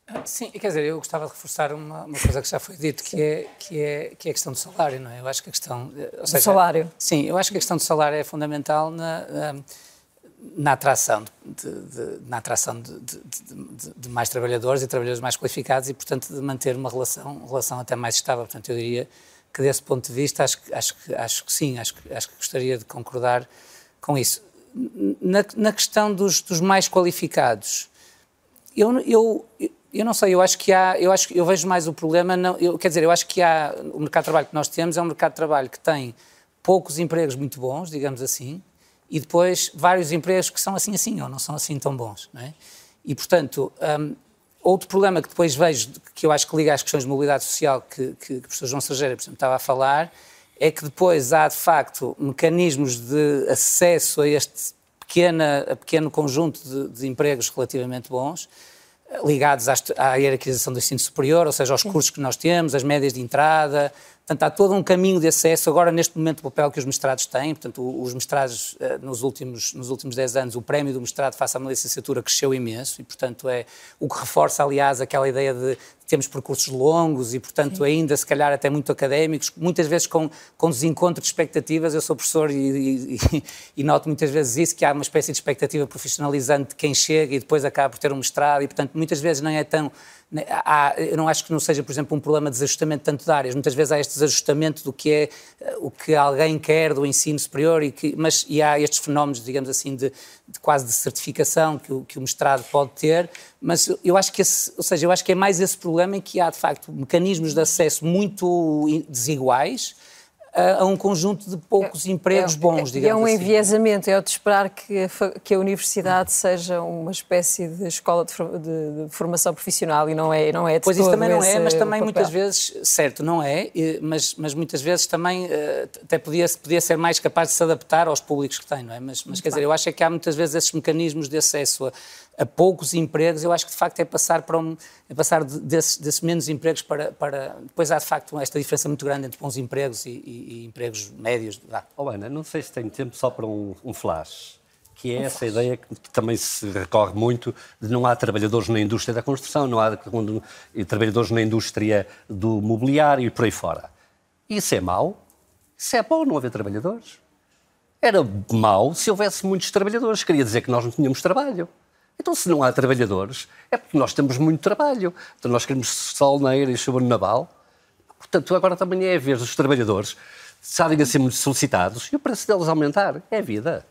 Ah, sim, quer dizer, eu gostava de reforçar uma, uma coisa que já foi dito, que é, que, é, que é a questão do salário, não é? Eu acho que a questão... Eh, ou seja, do salário? Sim, eu acho que a questão do salário é fundamental na, na atração, de, de na atração de, de, de, mais trabalhadores e trabalhadores mais qualificados e, portanto, de manter uma relação, relação até mais estável. Portanto, eu diria que, desse ponto de vista, acho, acho, acho que sim, acho, acho que gostaria de concordar com isso. Na, na questão dos, dos mais qualificados, eu, eu, eu não sei, eu acho que há, eu, acho, eu vejo mais o problema, não, eu, quer dizer, eu acho que há, o mercado de trabalho que nós temos é um mercado de trabalho que tem poucos empregos muito bons, digamos assim, e depois vários empregos que são assim assim, ou não são assim tão bons, é? E, portanto, um, outro problema que depois vejo, que eu acho que liga às questões de mobilidade social que, que, que o professor João Sergeira, por exemplo, estava a falar, é que depois há, de facto, mecanismos de acesso a este pequena, a pequeno conjunto de, de empregos relativamente bons, ligados à, à hierarquização do ensino superior, ou seja, aos cursos que nós temos, as médias de entrada. Portanto, há todo um caminho de acesso. Agora, neste momento, o papel que os mestrados têm, portanto, os mestrados, eh, nos últimos, nos últimos 10 anos, o prémio do mestrado face uma licenciatura cresceu imenso e, portanto, é o que reforça, aliás, aquela ideia de temos percursos longos e, portanto, Sim. ainda se calhar até muito académicos, muitas vezes com, com desencontro de expectativas. Eu sou professor e, e, e, [LAUGHS] noto muitas vezes isso, que há uma espécie de expectativa profissionalizante de quem chega e depois acaba por ter um mestrado e, portanto, muitas vezes não é tão há, eu não acho que não seja, por exemplo, um problema de desajustamento tanto de áreas. Muitas vezes há este desajustamento do que é eh, o que alguém quer do ensino superior, e que, mas e há estes fenómenos, digamos assim, de, de quase de certificação que o, que o mestrado pode ter. Mas eu acho que, esse, ou seja, eu acho que é mais esse problema em que há, de facto, mecanismos de acesso muito desiguais a, a um conjunto de poucos é, empregos é, bons, é, digamos É um assim. enviesamento, é o de esperar que a, que a universidade seja uma espécie de escola de, de, de formação profissional e não é, não é de Pois isso também não é, mas também muitas vezes, certo, não é, mas, mas muitas vezes também eh, até podia, podia ser mais capaz de se adaptar aos públicos que tem, não é? Mas, mas quer dizer, eu acho é que há muitas vezes esses mecanismos de acesso a, a poucos empregos, eu acho que de facto é passar para um, é passar desses, desses menos empregos para, para, depois há de facto esta diferença muito grande entre bons empregos e, e, e empregos médios. Oh, Ana, não sei se tem tempo só para um, um flash que é essa ideia que, que, também se recorre muito de não há trabalhadores na indústria da construção, não há trabalhadores na indústria do mobiliário e por aí fora. Isso é mau? Isso é bom não haver trabalhadores? Era mau se houvesse muitos trabalhadores, queria dizer que nós não tínhamos trabalho. Então, se não há trabalhadores, é porque nós temos muito trabalho. Então, nós queremos sol na e chuva no naval. Portanto, agora também é a vez dos trabalhadores estarem a ser muito solicitados e o preço deles aumentar. É a vida.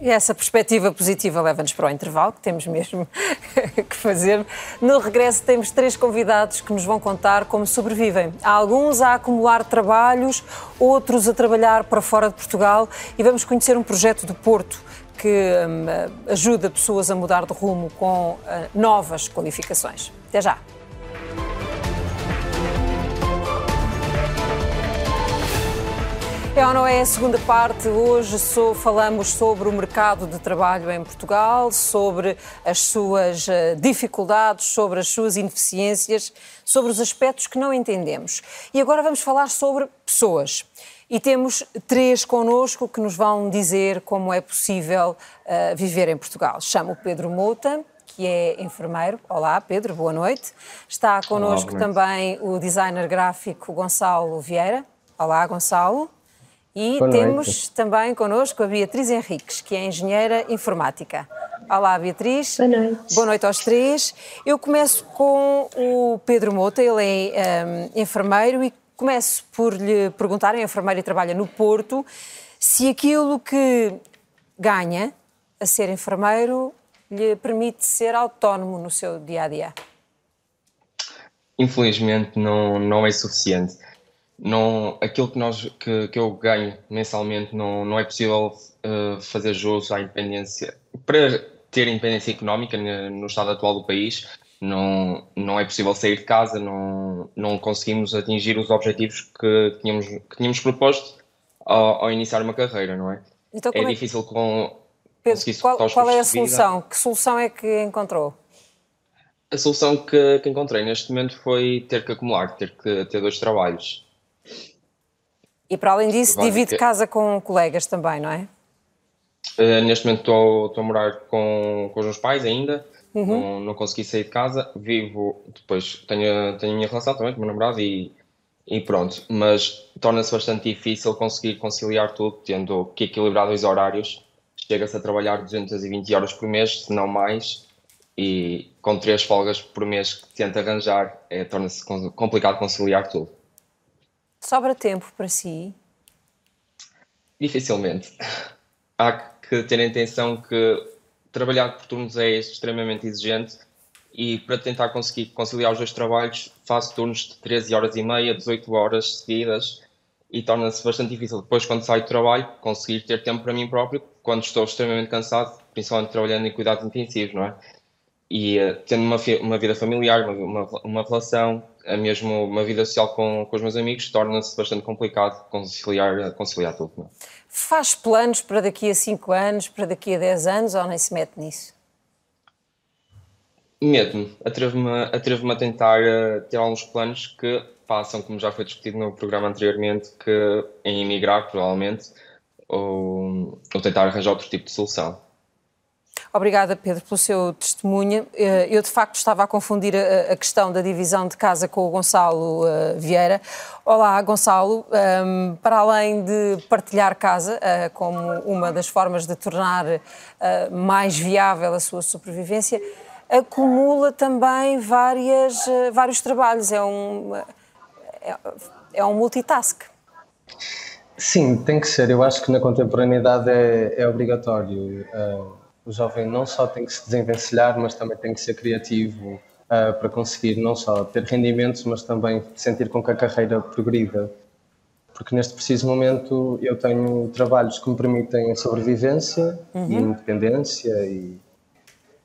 E essa perspectiva positiva leva-nos para o intervalo, que temos mesmo [LAUGHS] que fazer. No regresso, temos três convidados que nos vão contar como sobrevivem. Há alguns a acumular trabalhos, outros a trabalhar para fora de Portugal e vamos conhecer um projeto do Porto que hum, ajuda pessoas a mudar de rumo com uh, novas qualificações. Até já! É ou não é a segunda parte? Hoje sou, falamos sobre o mercado de trabalho em Portugal, sobre as suas eh, dificuldades, sobre as suas ineficiências, sobre os aspectos que não entendemos. E agora vamos falar sobre pessoas. E temos três connosco que nos vão dizer como é possível uh, viver em Portugal. Chamo o Pedro Mouta, que é enfermeiro. Olá, Pedro, boa noite. Está connosco Olá, também o designer gráfico Gonçalo Vieira. Olá, Gonçalo. E Boa temos noite. também connosco a Beatriz Henriques, que é engenheira informática. Olá, Beatriz. Boa noite. Boa noite aos três. Eu começo com o Pedro Mota, ele é um, enfermeiro e começo por lhe perguntar, é enfermeiro e trabalha no Porto, se aquilo que ganha a ser enfermeiro lhe permite ser autónomo no seu dia a dia. Infelizmente não, não é suficiente não, aquilo que, nós, que, que eu ganho mensalmente não, não é possível uh, fazer jus à independência. Para ter independência económica no estado atual do país, não, não é possível sair de casa, não, não conseguimos atingir os objetivos que tínhamos, que tínhamos proposto ao, ao iniciar uma carreira, não é? Então, é, é difícil com. Pedro, qual, qual é a solução? Que solução é que encontrou? A solução que, que encontrei neste momento foi ter que acumular, ter que ter dois trabalhos. E para além disso, divide casa com colegas também, não é? Uh, neste momento estou, estou a morar com, com os meus pais ainda, uhum. não, não consegui sair de casa, vivo, depois tenho, tenho a minha relação também com o meu namorado e, e pronto, mas torna-se bastante difícil conseguir conciliar tudo, tendo que equilibrar dois horários, chega-se a trabalhar 220 horas por mês, se não mais, e com três folgas por mês que tenta arranjar, é, torna-se complicado conciliar tudo. Sobra tempo para si? Dificilmente. [LAUGHS] Há que ter a intenção que trabalhar por turnos é extremamente exigente e para tentar conseguir conciliar os dois trabalhos faço turnos de 13 horas e meia, 18 horas seguidas e torna-se bastante difícil depois quando saio do trabalho conseguir ter tempo para mim próprio quando estou extremamente cansado, principalmente trabalhando em cuidados intensivos, não é? E uh, tendo uma, uma vida familiar, uma, uma, uma relação, a mesmo uma vida social com, com os meus amigos, torna-se bastante complicado conciliar, conciliar tudo. Não? É? Faz planos para daqui a 5 anos, para daqui a 10 anos ou nem se mete nisso? Medo-me, atrevo-me atrevo a tentar uh, ter alguns planos que passam, como já foi discutido no programa anteriormente, que em emigrar, provavelmente, ou, ou tentar arranjar outro tipo de solução. Obrigada, Pedro, pelo seu testemunho. Eh, eu, de facto, estava a confundir a, questão da divisão de casa com o Gonçalo eh, Vieira. Olá, Gonçalo. Ehm, para além de partilhar casa eh, como uma das formas de tornar mais viável a sua sobrevivência, acumula também várias, vários trabalhos. É um, é, é um multitask. Sim, tem que ser. Eu acho que na contemporaneidade é, é obrigatório. O jovem não só tem que se desenvencilhar, mas também tem que ser criativo uh, para conseguir não só ter rendimentos, mas também sentir com que a carreira progrida. Porque neste preciso momento eu tenho trabalhos que me permitem sobrevivência uhum. e independência e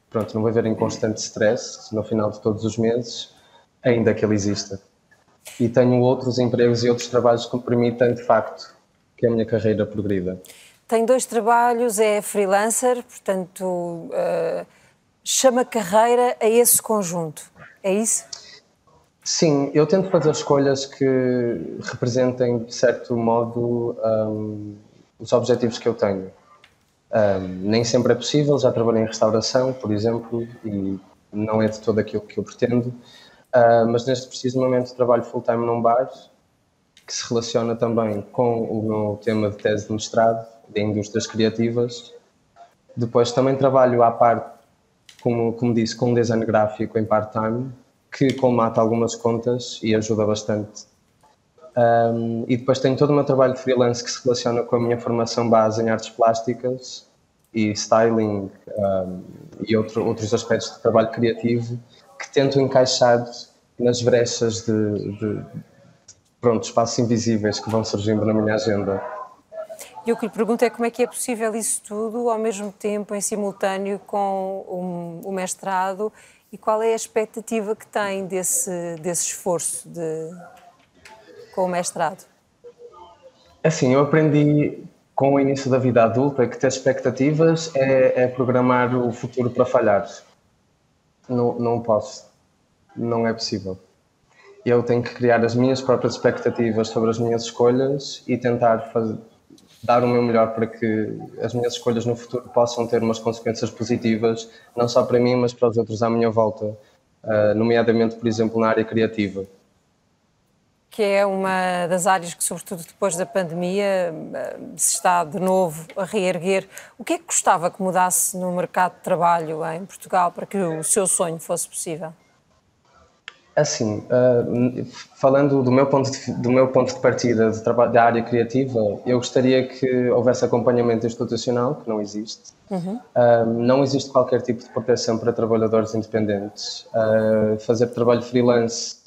pronto, não vou haver em constante stress no final de todos os meses, ainda que ele exista. E tenho outros empregos e outros trabalhos que me permitem, de facto, que a minha carreira progrida. Tem dois trabalhos, é freelancer, portanto, uh, chama carreira a esse conjunto. É isso? Sim, eu tento fazer escolhas que representem, de certo modo, um, os objetivos que eu tenho. Um, nem sempre é possível, já trabalhei em restauração, por exemplo, e não é de todo aquilo que eu pretendo, uh, mas neste preciso momento trabalho full-time num bar, que se relaciona também com o meu tema de tese de mestrado, de indústrias criativas. Depois também trabalho à parte, como, como disse, com design gráfico em part-time, que colmata algumas contas e ajuda bastante. Um, e depois tenho todo o meu trabalho de freelance que se relaciona com a minha formação base em artes plásticas e styling um, e outro, outros aspectos de trabalho criativo que tento encaixar nas brechas de, de pronto, espaços invisíveis que vão surgindo na minha agenda. E o que lhe pergunto é como é que é possível isso tudo ao mesmo tempo, em simultâneo com o mestrado e qual é a expectativa que tem desse, desse esforço de, com o mestrado? Assim, eu aprendi com o início da vida adulta que ter expectativas é, é programar o futuro para falhar. Não, não posso. Não é possível. Eu tenho que criar as minhas próprias expectativas sobre as minhas escolhas e tentar fazer, dar o meu melhor para que as minhas escolhas no futuro possam ter umas consequências positivas, não só para mim, mas para os outros à minha volta, uh, nomeadamente, por exemplo, na área criativa que é uma das áreas que, sobretudo depois da pandemia, eh, se está de novo a reerguer. O que é que gostava que mudasse no mercado de trabalho em Portugal para que o seu sonho fosse possível? Assim, uh, falando do meu ponto de, do meu ponto de partida de trabalho, da área criativa, eu gostaria que houvesse acompanhamento institucional, que não existe. Uhum. Uh, não existe qualquer tipo de proteção para trabalhadores independentes. Uh, fazer trabalho freelance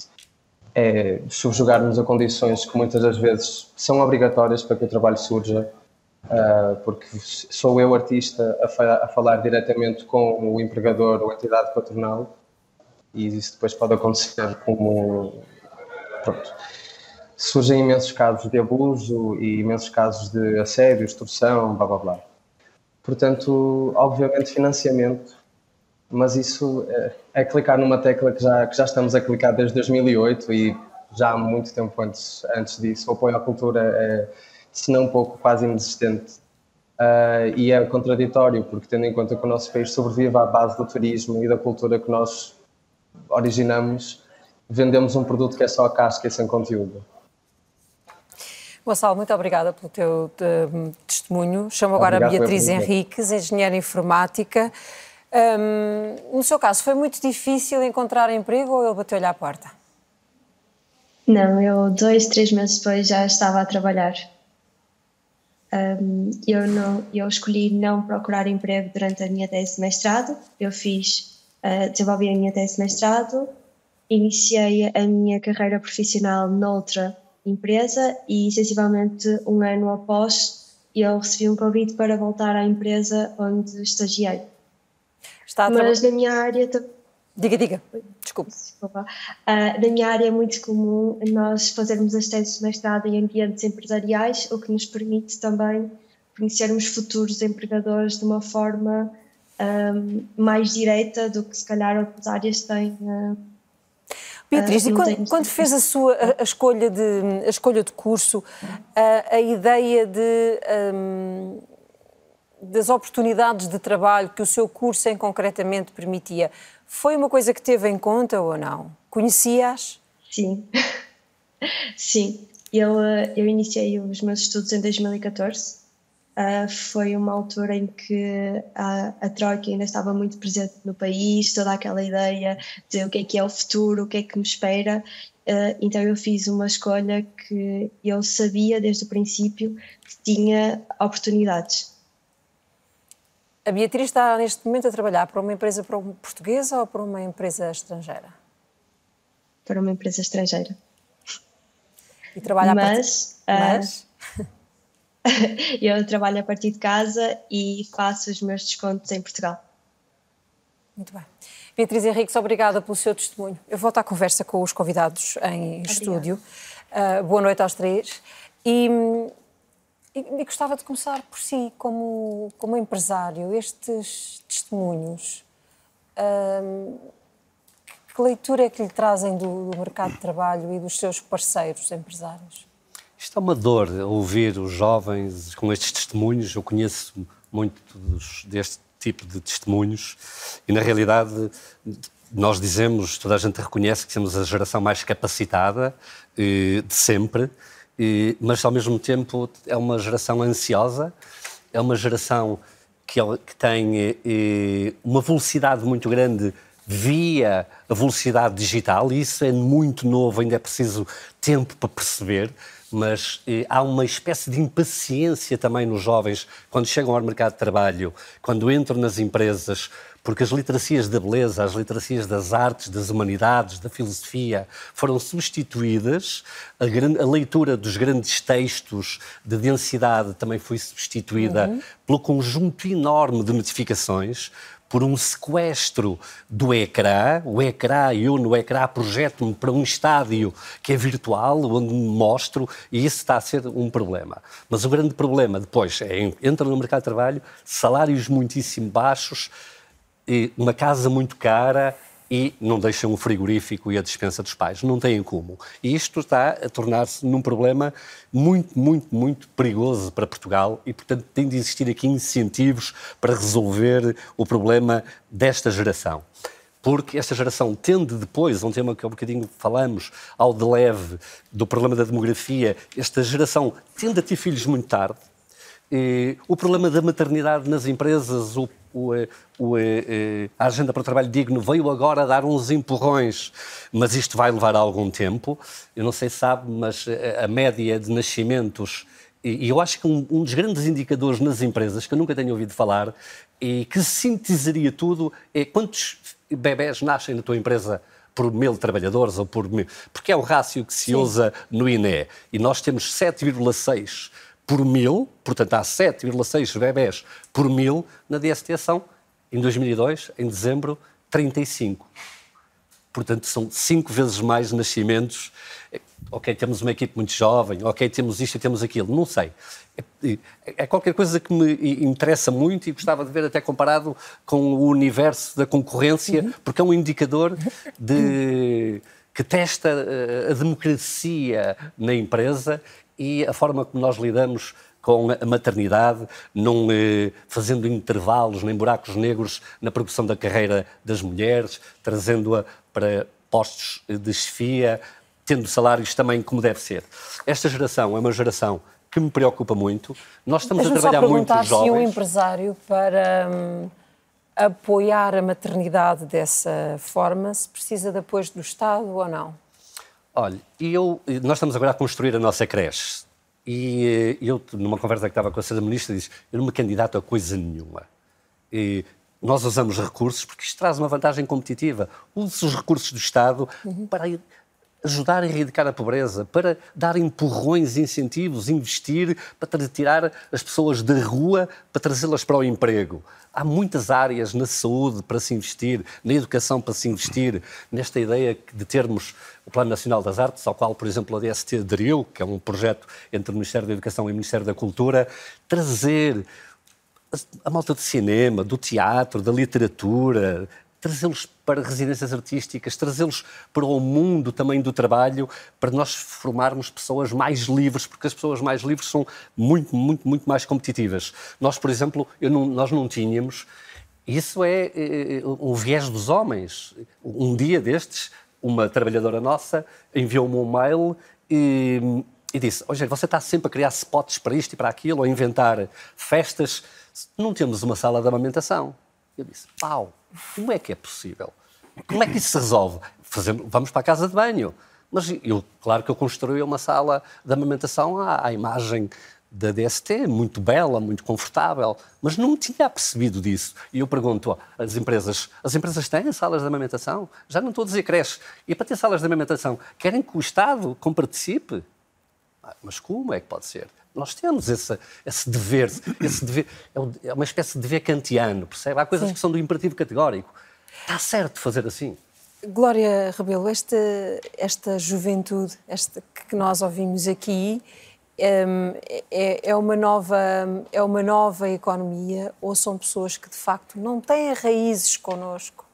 é subjugar-nos a condições que muitas das vezes são obrigatórias para que o trabalho surja, porque sou eu, artista, a, fa a, falar diretamente com o empregador ou a entidade patronal, e isso depois pode acontecer como. Pronto. Surgem imensos casos de abuso e imensos casos de assédio, extorsão, blá blá blá. Portanto, obviamente, financiamento mas isso é, é, clicar numa tecla que já, que já estamos a clicar desde 2008 e já há muito tempo antes, antes disso. O apoio à cultura é, se não um pouco, quase inexistente. Uh, e é contraditório, porque tendo em conta que o nosso país sobrevive à base do turismo e da cultura que nós originamos, vendemos um produto que é só a casca e sem conteúdo. Gonçalo, muito obrigada pelo teu de, testemunho. Chamo agora Obrigado a Beatriz Henriques, engenheira informática. Um, no seu caso, foi muito difícil encontrar emprego ou ele bateu-lhe à porta? Não, eu dois, três meses depois já estava a trabalhar. Um, eu, não, eu escolhi não procurar emprego durante a minha tese de mestrado. Eu fiz, uh, desenvolvi a minha tese de mestrado, iniciei a minha carreira profissional noutra empresa e, sensivelmente um ano após, eu recebi um convite para voltar à empresa onde estagiei. Está Mas na minha área. Diga, diga. Desculpe. Desculpa. Uh, na minha área é muito comum nós fazermos as teses de mestrado em ambientes empresariais, o que nos permite também conhecermos futuros empregadores de uma forma um, mais direta do que se calhar outras áreas têm. Uh, Beatriz, uh, e quando, quando fez a sua a, a, escolha de a escolha de curso, a, a ideia de um, das oportunidades de trabalho que o seu curso em concretamente permitia, foi uma coisa que teve em conta ou não? Conhecia-as? Sim, [LAUGHS] sim. Eu, eh, eu iniciei os meus estudos em 2014. Uh, ah, foi uma altura em que a, a Troika ainda estava muito presente no país, toda aquela ideia de o que é que é o futuro, o que é que me espera. Uh, então eu fiz uma escolha que eu sabia desde o princípio que tinha oportunidades. A Beatriz está neste momento a trabalhar para uma empresa portuguesa ou para uma empresa estrangeira? Para uma empresa estrangeira. E trabalha Mas, a partir... Mas... [LAUGHS] [LAUGHS] eu trabalho a partir de casa e faço os meus descontos em Portugal. Muito bem. Beatriz Henriques, obrigada pelo seu testemunho. Eu volto à conversa com os convidados em estúdio. Uh, boa noite aos três. E e, e, gostava de começar por si, como, como empresário, estes testemunhos. Hum, que leitura é que lhe trazem do, do, mercado de trabalho e dos seus parceiros empresários? Isto é uma dor, ouvir os jovens com estes testemunhos. Eu conheço muitos deste tipo de testemunhos. E, na realidade, nós dizemos, toda a gente reconhece que temos a geração mais capacitada eh, de sempre. Mas ao mesmo tempo é uma geração ansiosa, é uma geração que, tem e, uma velocidade muito grande via a velocidade digital, e isso é muito novo, ainda é preciso tempo para perceber, mas eh, há uma espécie de impaciência também nos jovens quando chegam ao mercado de trabalho, quando entram nas empresas, porque as literacias da beleza, as literacias das artes, das humanidades, da filosofia, foram substituídas, a, a leitura dos grandes textos de densidade também foi substituída uhum. pelo conjunto enorme de notificações, por um sequestro do ecrã. O ecrã, eu no ecrã projeto-me para um estádio que é virtual, onde me mostro, e isso está a ser um problema. Mas o grande problema depois é, entra no mercado de trabalho, salários muitíssimo baixos, uma casa muito cara e não deixam o frigorífico e a dispensa dos pais. Não têm como. E isto está a tornar-se num problema muito, muito, muito perigoso para Portugal e, portanto, tem de existir aqui incentivos para resolver o problema desta geração. Porque esta geração tende depois, um tema que há um bocadinho falamos, ao de leve, do problema da demografia, esta geração tende a ter filhos muito tarde, o problema da maternidade nas empresas, o, o, eh, o, eh, a agenda para o trabalho digno veio agora dar uns empurrões, mas isto vai levar algum tempo. Eu não sei se sabe, mas eh, a média de nascimentos, e eu acho que um, um dos grandes indicadores nas empresas, que eu nunca tenho ouvido falar, e que sintetizaria tudo, é quantos bebés nascem na tua empresa por mil trabalhadores ou por mil. Porque é o rácio que se Sim. usa no INE. E nós temos 7,6 por mil, portanto há 7,6 bebés por mil, na DST são, em 2002, em dezembro, 35. Portanto, são cinco vezes mais nascimentos. Ok, temos uma equipe muito jovem, ok, temos isto e temos aquilo, não sei. É, é qualquer coisa que me interessa muito e gostava de ver até comparado com o universo da concorrência, uhum. porque é um indicador de que testa eh, a democracia na empresa e a forma como nós lidamos com a maternidade, não eh, fazendo intervalos nem buracos negros na progressão da carreira das mulheres, trazendo-a para postos de chefia, tendo salários também como deve ser. Esta geração é uma geração que me preocupa muito. Nós estamos a trabalhar muito jovens. se um empresário para hum, apoiar a maternidade dessa forma, se precisa de apoio do Estado ou não? Olha, eu, nós estamos agora a construir a nossa creche. E eu, numa conversa que estava com a Sra. Ministra, disse: Eu não me candidato a coisa nenhuma. E nós usamos recursos porque isto traz uma vantagem competitiva. Use os recursos do Estado uhum. para ajudar a erradicar a pobreza, para dar empurrões, incentivos, investir, para tirar as pessoas da rua, para trazê-las para o emprego. Há muitas áreas na saúde para se investir, na educação para se investir, nesta ideia de termos o Plano Nacional das Artes, ao qual, por exemplo, a DST aderiu, que é um projeto entre o Ministério da Educação e o Ministério da Cultura, trazer a malta do cinema, do teatro, da literatura, trazê-los para residências artísticas, trazê-los para o mundo também do trabalho, para nós formarmos pessoas mais livres, porque as pessoas mais livres são muito, muito, muito mais competitivas. Nós, por exemplo, não, nós não tínhamos. Isso é, é, um viés dos homens. Um dia destes, uma trabalhadora nossa enviou-me um mail e, e disse: Hoje você está sempre a criar spots para isto e para aquilo, a inventar festas. Não temos uma sala de amamentação. Eu disse: Pau, como é que é possível? Como é que isso se resolve? Fazendo, vamos para a casa de banho. Mas eu, claro que eu construí uma sala de amamentação à, à imagem da DST, muito bela, muito confortável, mas não tinha percebido disso. E eu pergunto às empresas, as empresas têm salas de amamentação? Já não estou a dizer creche. E para ter salas de amamentação, querem que o Estado comparticipe? Ah, mas como é que pode ser? Nós temos esse, esse dever, esse dever é, é uma espécie de dever kantiano, percebe? Há coisas Sim. que são do imperativo categórico. Está certo fazer assim. Glória Rebelo, esta, esta juventude esta que nós ouvimos aqui hum, é, é, uma nova, é uma nova economia ou são pessoas que de facto não têm raízes connosco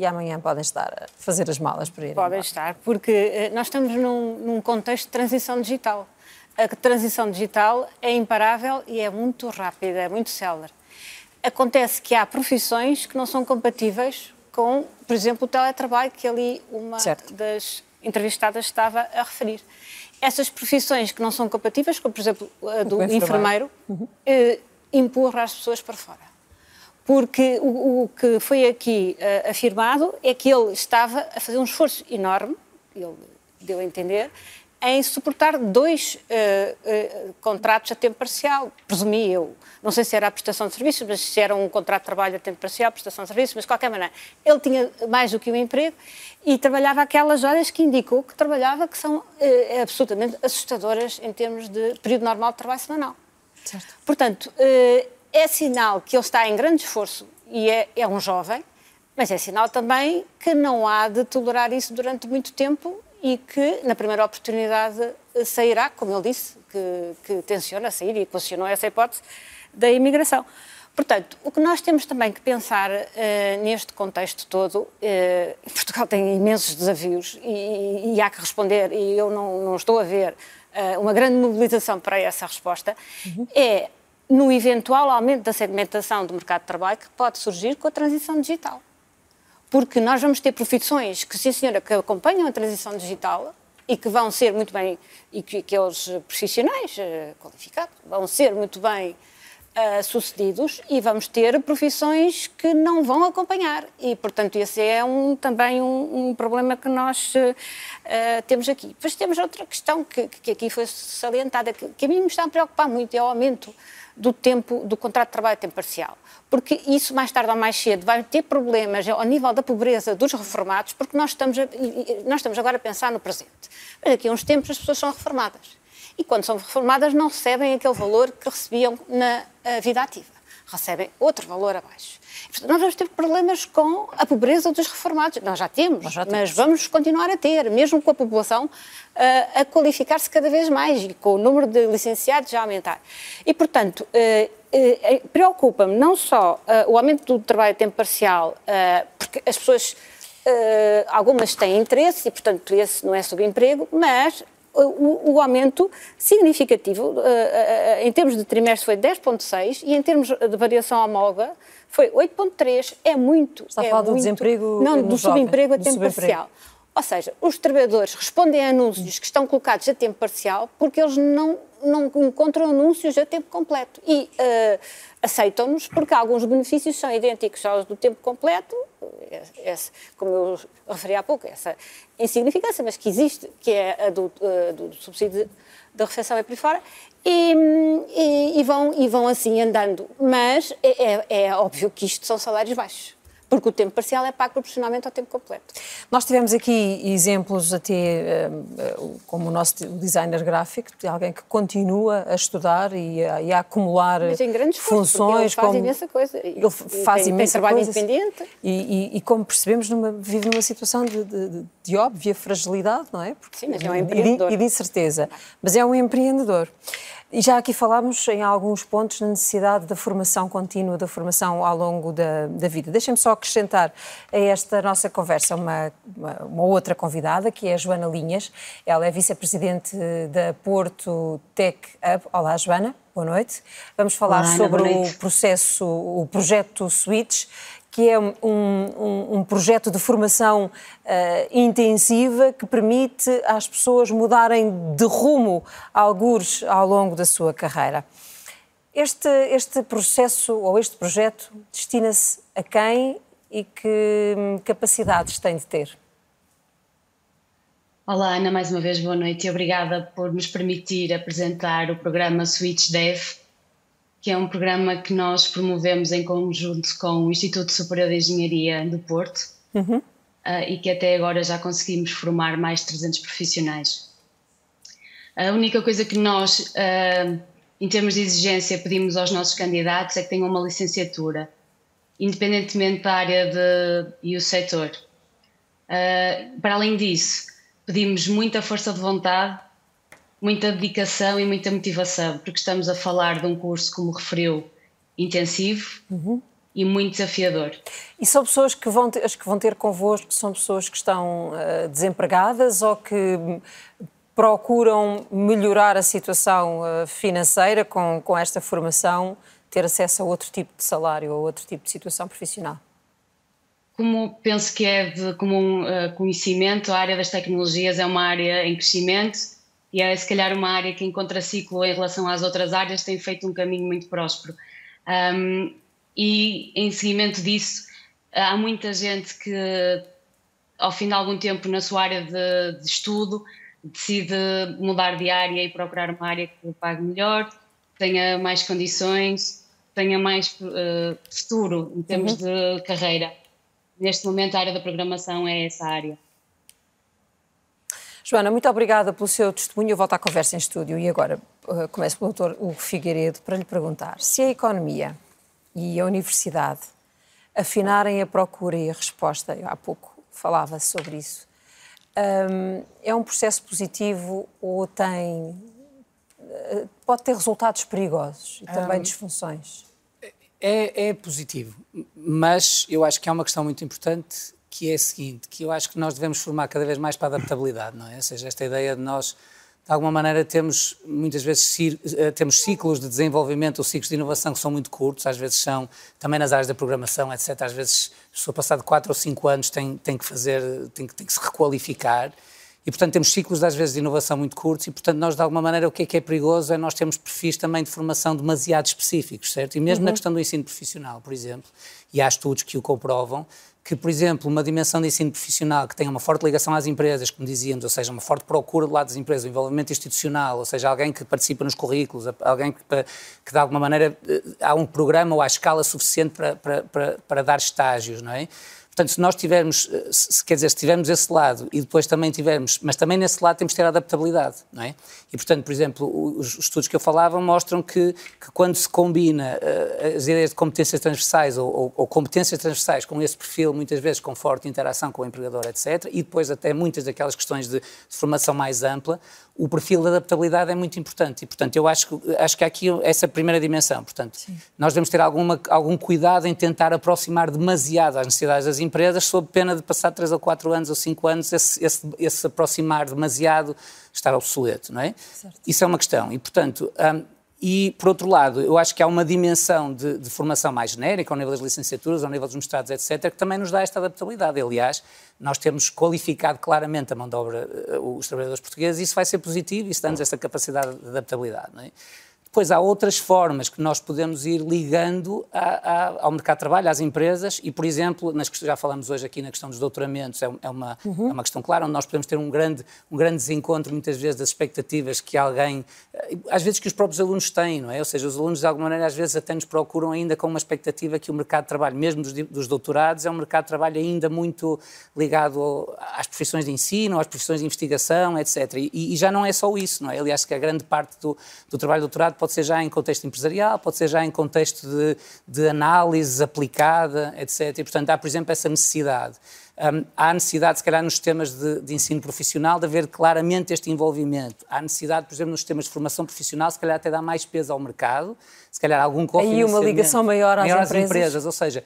e amanhã podem estar a fazer as malas para ir Podem estar, porque eh, nós estamos num, num contexto de transição digital a transição digital é imparável e é muito rápida, é muito célere. Acontece que há profissões que não são compatíveis com, por exemplo, o teletrabalho, que ali uma certo. das entrevistadas estava a referir. Essas profissões que não são compatíveis, como por exemplo a do enfermeiro, uhum. eh, empurra as pessoas para fora. Porque o, o que foi aqui uh, afirmado é que ele estava a fazer um esforço enorme, ele deu a entender, em suportar dois uh, uh, contratos a tempo parcial, presumi eu. Não sei se era a prestação de serviços, mas se era um contrato de trabalho a tempo parcial, prestação de serviços, mas de qualquer maneira, ele tinha mais do que um emprego e trabalhava aquelas horas que indicou que trabalhava, que são uh, absolutamente assustadoras em termos de período normal de trabalho semanal. Certo. Portanto, é sinal que ele está em grande esforço e é, é um jovem, mas é sinal também que não há de tolerar isso durante muito tempo e que, na primeira oportunidade, sairá, como ele disse, que, que tenciona sair e equacionou essa hipótese da imigração. Portanto, o que nós temos também que pensar uh, neste contexto todo, uh, Portugal tem imensos desafios e, e, há que responder, e eu não, não estou a ver uh, uma grande mobilização para essa resposta, uhum. é no eventual aumento da segmentação do mercado de trabalho que pode surgir com a transição digital. Porque nós vamos ter profissões que, sim senhora, que acompanham a transição digital e que vão ser muito bem, e que aqueles profissionais uh, qualificados vão ser muito bem uh, sucedidos e vamos ter profissões que não vão acompanhar e, portanto, esse é um, também um, um problema que nós uh, temos aqui. Depois temos outra questão que, que aqui foi salientada, que, que a mim me está a preocupar muito, é o aumento do tempo do contrato de trabalho a tempo parcial. Porque isso, mais tarde ou mais cedo, vai ter problemas ao nível da pobreza dos reformados, porque nós estamos, a, nós estamos agora a pensar no presente. Mas daqui a uns tempos as pessoas são reformadas. E quando são reformadas não recebem aquele valor que recebiam na vida ativa. Recebem outro valor abaixo. Nós vamos ter problemas com a pobreza dos reformados. Nós já temos, Nós já temos. mas vamos continuar a ter, mesmo com a população uh, a qualificar-se cada vez mais e com o número de licenciados a aumentar. E, portanto, uh, uh, preocupa-me não só o aumento do trabalho a tempo parcial, porque as pessoas, algumas têm interesse e, portanto, esse não é subemprego, mas o, o, aumento significativo, em termos de trimestre, foi 10,6% e em termos de variação homóloga, foi 8,3, é muito. Está é a falar do desemprego? Não, do subemprego a tempo parcial. Ou seja, os trabalhadores respondem a anúncios que estão colocados a tempo parcial porque eles não, não encontram anúncios a tempo completo e uh, aceitam-nos porque alguns benefícios são idênticos aos do tempo completo, esse, como eu referi há pouco, essa insignificância, mas que existe, que é a do, uh, do subsídio da refeição e por fora, e, e, e, vão, e vão assim andando. Mas é, é, é óbvio que isto são salários baixos porque o tempo parcial é pago proporcionalmente ao tempo completo. Nós tivemos aqui exemplos até eh, como o nosso designer gráfico, de alguém que continua a estudar e a, e a acumular Mas em grandes funções. Ele faz como, imensa coisa. Ele faz tem, imensa tem trabalho coisa. independente. E, e, e, como percebemos, numa, vive numa situação de, de, de, óbvia fragilidade, não é? Porque, Sim, mas é um empreendedor. E de incerteza. Mas é um empreendedor. E já aqui falámos em alguns pontos na necessidade da formação contínua, da formação ao longo da, da vida. Deixem-me só acrescentar a esta nossa conversa uma, uma, uma, outra convidada, que é a Joana Linhas. Ela é vice-presidente da Porto Tech Hub. Olá, Joana. Boa noite. Vamos falar Olá, sobre o processo, o projeto Switch, que é um, um, um projeto de formação uh, intensiva que permite às pessoas mudarem de rumo, algures, ao longo da sua carreira. Este, este processo ou este projeto destina-se a quem e que hum, capacidades tem de ter? Olá, Ana, mais uma vez boa noite e obrigada por nos permitir apresentar o programa Switch Dev, que é um programa que nós promovemos em conjunto com o Instituto Superior de Engenharia do Porto uhum. uh, e que até agora já conseguimos formar mais de 300 profissionais. A única coisa que nós, uh, em termos de exigência, pedimos aos nossos candidatos é que tenham uma licenciatura, independentemente da área de, e o setor. Uh, para além disso, pedimos muita força de vontade muita dedicação e muita motivação, porque estamos a falar de um curso, como referiu, intensivo uhum. e muito desafiador. E são pessoas que vão ter, as que vão ter convosco, são pessoas que estão uh, desempregadas ou que procuram melhorar a situação uh, financeira com, com esta formação, ter acesso a outro tipo de salário ou outro tipo de situação profissional? Como penso que é de comum uh, conhecimento, a área das tecnologias é uma área em crescimento e é se calhar uma área que em contraciclo em relação às outras áreas tem feito um caminho muito próspero. Um, e em seguimento disso, há muita gente que ao fim de algum tempo na sua área de, de estudo decide mudar de área e procurar uma área que pague melhor, tenha mais condições, tenha mais uh, futuro em termos uhum. de carreira. Neste momento, a área da programação é essa área. Joana, muito obrigada pelo seu testemunho. Eu volto à conversa em estúdio e agora uh, começo pelo doutor Hugo Figueiredo para lhe perguntar se a economia e a universidade afinarem a procura e a resposta, eu há pouco falava sobre isso, um, é um processo positivo ou tem pode ter resultados perigosos e também um, disfunções? É, é positivo, mas eu acho que há uma questão muito importante que é a seguinte, que eu acho que nós devemos formar cada vez mais para a adaptabilidade, não é? Ou seja, esta ideia de nós, de alguma maneira, temos muitas vezes eh, temos ciclos de desenvolvimento ou ciclos de inovação que são muito curtos, às vezes são também nas áreas da programação, etc. Às vezes, a pessoa passado 4 ou 5 anos tem, tem que fazer, tem, tem que se requalificar. E, portanto, temos ciclos, às vezes, de inovação muito curtos e, portanto, nós, de alguma maneira, o que é que é perigoso é nós termos perfis também de formação demasiado específicos, certo? E mesmo uhum. na questão do ensino profissional, por exemplo, e há estudos que o comprovam, que, por exemplo, uma dimensão de ensino profissional que tenha uma forte ligação às empresas, como dizíamos, ou seja, uma forte procura do lado das empresas, um envolvimento institucional, ou seja, alguém que participa nos currículos, alguém que, que de alguma maneira eh, há um programa ou há escala suficiente para, para, para, para dar estágios, não é? Portanto, se nós tivermos, eh, se, quer dizer, se tivermos esse lado e depois também tivermos, mas também nesse lado temos de ter adaptabilidade, não é? E, portanto, por exemplo, os, estudos que eu falava mostram que, que quando se combina uh, as ideias de competências transversais ou, ou, ou, competências transversais com esse perfil, muitas vezes com forte interação com o empregador, etc., e depois até muitas daquelas questões de, de formação mais ampla, o perfil de adaptabilidade é muito importante. E, portanto, eu acho, acho que há aqui essa primeira dimensão. Portanto, Sim. nós devemos ter alguma, algum cuidado em tentar aproximar demasiado as necessidades das empresas, sob pena de passar 3 ou 4 anos ou 5 anos, esse, esse, esse aproximar demasiado estar obsoleto, não é? Certo. Isso é uma questão. E, portanto, um, e, por outro lado, eu acho que há uma dimensão de, de, formação mais genérica, ao nível das licenciaturas, ao nível dos mestrados, etc., que também nos dá esta adaptabilidade. Aliás, nós temos qualificado claramente a mão de obra, eh, os trabalhadores portugueses, e isso vai ser positivo, isso dá-nos esta capacidade de adaptabilidade. Não é? Depois há outras formas que nós podemos ir ligando a, a, ao mercado de trabalho, às empresas, e, por exemplo, nas que já falamos hoje aqui na questão dos doutoramentos, é, é, uma, uhum. é uma questão clara, onde nós podemos ter um grande, um grande desencontro, muitas vezes, das expectativas que alguém, eh, às vezes que os próprios alunos têm, não é? Ou seja, os alunos, de alguma maneira, às vezes até nos procuram ainda com uma expectativa que o mercado de trabalho, mesmo dos, dos doutorados, é um mercado de trabalho ainda muito ligado às profissões de ensino, às profissões de investigação, etc. E, e já não é só isso, não é? Aliás, que a grande parte do, do trabalho doutorado pode ser já em contexto empresarial, pode ser já em contexto de, de análise aplicada, etc. E, portanto, há, por exemplo, essa necessidade. Um, há necessidade, se calhar, nos sistemas de, de, ensino profissional, de haver claramente este envolvimento. Há necessidade, por exemplo, nos sistemas de formação profissional, se calhar até dar mais peso ao mercado, se calhar algum cofinanciamento. E uma ligação maior às maior empresas. empresas. Ou seja,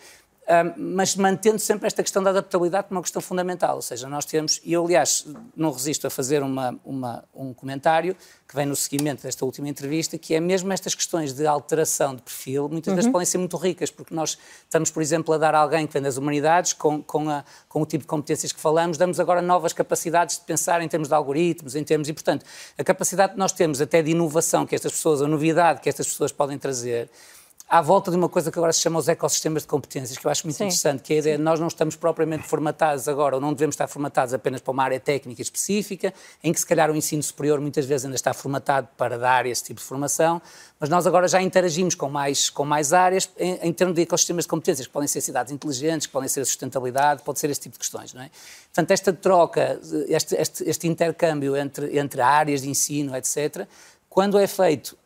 mas mantendo sempre esta questão da adaptabilidade como uma questão fundamental. Ou seja, nós temos, e eu, aliás, não resisto a fazer uma, uma, um comentário que vem no seguimento desta última entrevista, que é mesmo estas questões de alteração de perfil, muitas uhum. vezes podem ser muito ricas, porque nós estamos, por exemplo, a dar a alguém que vem das humanidades, com, com, a, com o tipo de competências que falamos, damos agora novas capacidades de pensar em termos de algoritmos, em termos, e portanto, a capacidade que nós temos até de inovação que estas pessoas, a novidade que estas pessoas podem trazer, à volta de uma coisa que agora se chama os ecossistemas de competências, que eu acho muito Sim. interessante, que é a ideia de nós não estamos propriamente formatados agora, ou não devemos estar formatados apenas para uma área técnica específica, em que se calhar o ensino superior muitas vezes ainda está formatado para dar esse tipo de formação, mas nós agora já interagimos com mais, com mais áreas em, em termos de ecossistemas de competências, que podem ser cidades inteligentes, que podem ser a sustentabilidade, pode ser esse tipo de questões, não é? Portanto, esta troca, este, este, este intercâmbio entre, entre áreas de ensino, etc., quando é feito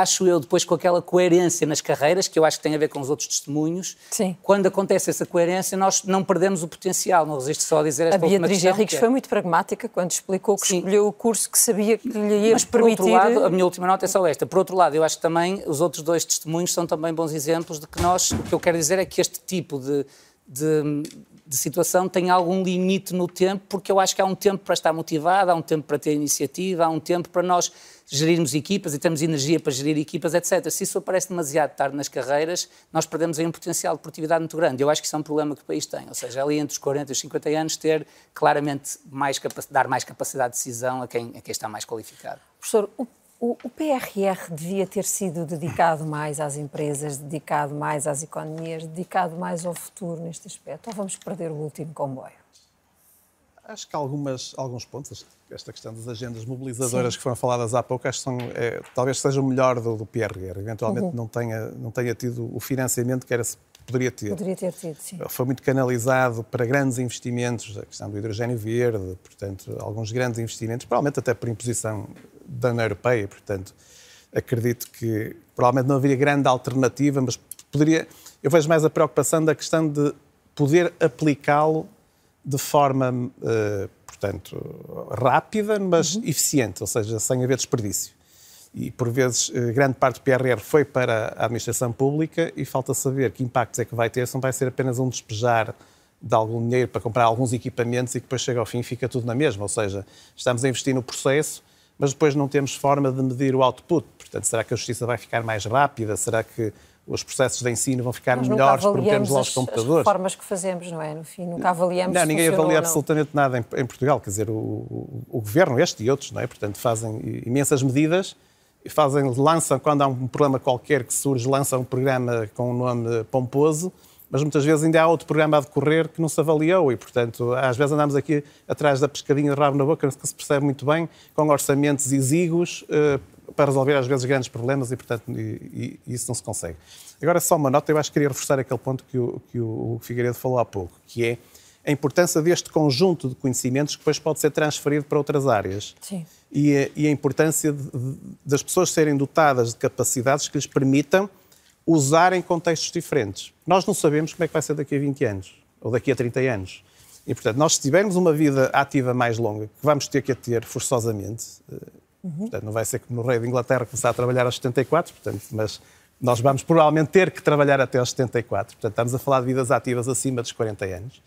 acho eu, depois com aquela coerência nas carreiras, que eu acho que tem a ver com os outros testemunhos, Sim. quando acontece essa coerência, nós não perdemos o potencial, não resisto só a dizer esta A Beatriz Henriques é... foi muito pragmática quando explicou que Sim. escolheu o curso que sabia que lhe ia Mas, permitir... por outro lado, a minha última nota é só esta. Por outro lado, eu acho que também os outros dois testemunhos são também bons exemplos de que nós, o que eu quero dizer é que este tipo de, de de situação tem algum limite no tempo, porque eu acho que há um tempo para estar motivado, há um tempo para ter iniciativa, há um tempo para nós gerirmos equipas e temos energia para gerir equipas, etc. Se isso aparece demasiado tarde nas carreiras, nós perdemos aí um potencial de produtividade muito grande. Eu acho que isso é um problema que o país tem, ou seja, ali entre os 40 e os 50 anos, ter claramente mais dar mais capacidade de decisão a quem, a quem está mais qualificado. Professor, o o, o, PRR devia ter sido dedicado mais às empresas, dedicado mais às economias, dedicado mais ao futuro neste aspecto? Ou vamos perder o último comboio? Acho que algumas, alguns pontos, esta questão das agendas mobilizadoras Sim. que foram faladas há pouco, acho que são, é, talvez seja o melhor do, do PRR. Eventualmente uhum. não, tenha, não tenha tido o financiamento que era poderia ter. Poderia ter tido, sim. Foi muito canalizado para grandes investimentos, a questão do hidrogênio verde, portanto, alguns grandes investimentos, provavelmente até por imposição da União Europeia, portanto, acredito que provavelmente não haveria grande alternativa, mas poderia. Eu vejo mais a preocupação da questão de poder aplicá-lo de forma, uh, portanto, rápida, mas uhum. eficiente, ou seja, sem haver desperdício. E, por vezes, uh, grande parte do PRR foi para a administração pública e falta saber que impactos é que vai ter, se não vai ser apenas um despejar de algum dinheiro para comprar alguns equipamentos e que depois chega ao fim e fica tudo na mesma. Ou seja, estamos a investir no processo, mas depois não temos forma de medir o output. Portanto, será que a justiça vai ficar mais rápida? Será que os processos de ensino vão ficar Nós melhores por termos lá os computadores. As reformas que fazemos, não é? No fim, nunca avaliamos Não, ninguém avalia absolutamente nada em, em, Portugal. Quer dizer, o, o, o, governo, este e outros, não é? Portanto, fazem imensas medidas fazem, lançam, quando há um problema qualquer que surge, lançam um programa com um nome pomposo, mas muitas vezes ainda há outro programa a decorrer que não se avaliou e, portanto, às vezes andamos aqui atrás da pescadinha de rabo na boca, que se percebe muito bem, com orçamentos exíguos, eh, para resolver às vezes grandes problemas e, portanto, e, e isso não se consegue. Agora, só uma nota, eu acho que queria reforçar aquele ponto que o, que o Figueiredo falou há pouco, que é a importância deste conjunto de conhecimentos que depois pode ser transferido para outras áreas. Sim. E, a, e a importância de, de, das pessoas serem dotadas de capacidades que lhes permitam usar em contextos diferentes. Nós não sabemos como é que vai ser daqui a 20 anos ou daqui a 30 anos. E, portanto, nós se tivermos uma vida ativa mais longa, que vamos ter que a ter forçosamente, eh, Uhum. Portanto, não vai ser como no rei de Inglaterra começar a trabalhar aos 74, portanto, mas nós vamos provavelmente ter que trabalhar até aos 74. Portanto, estamos a falar de vidas ativas acima dos 40 anos.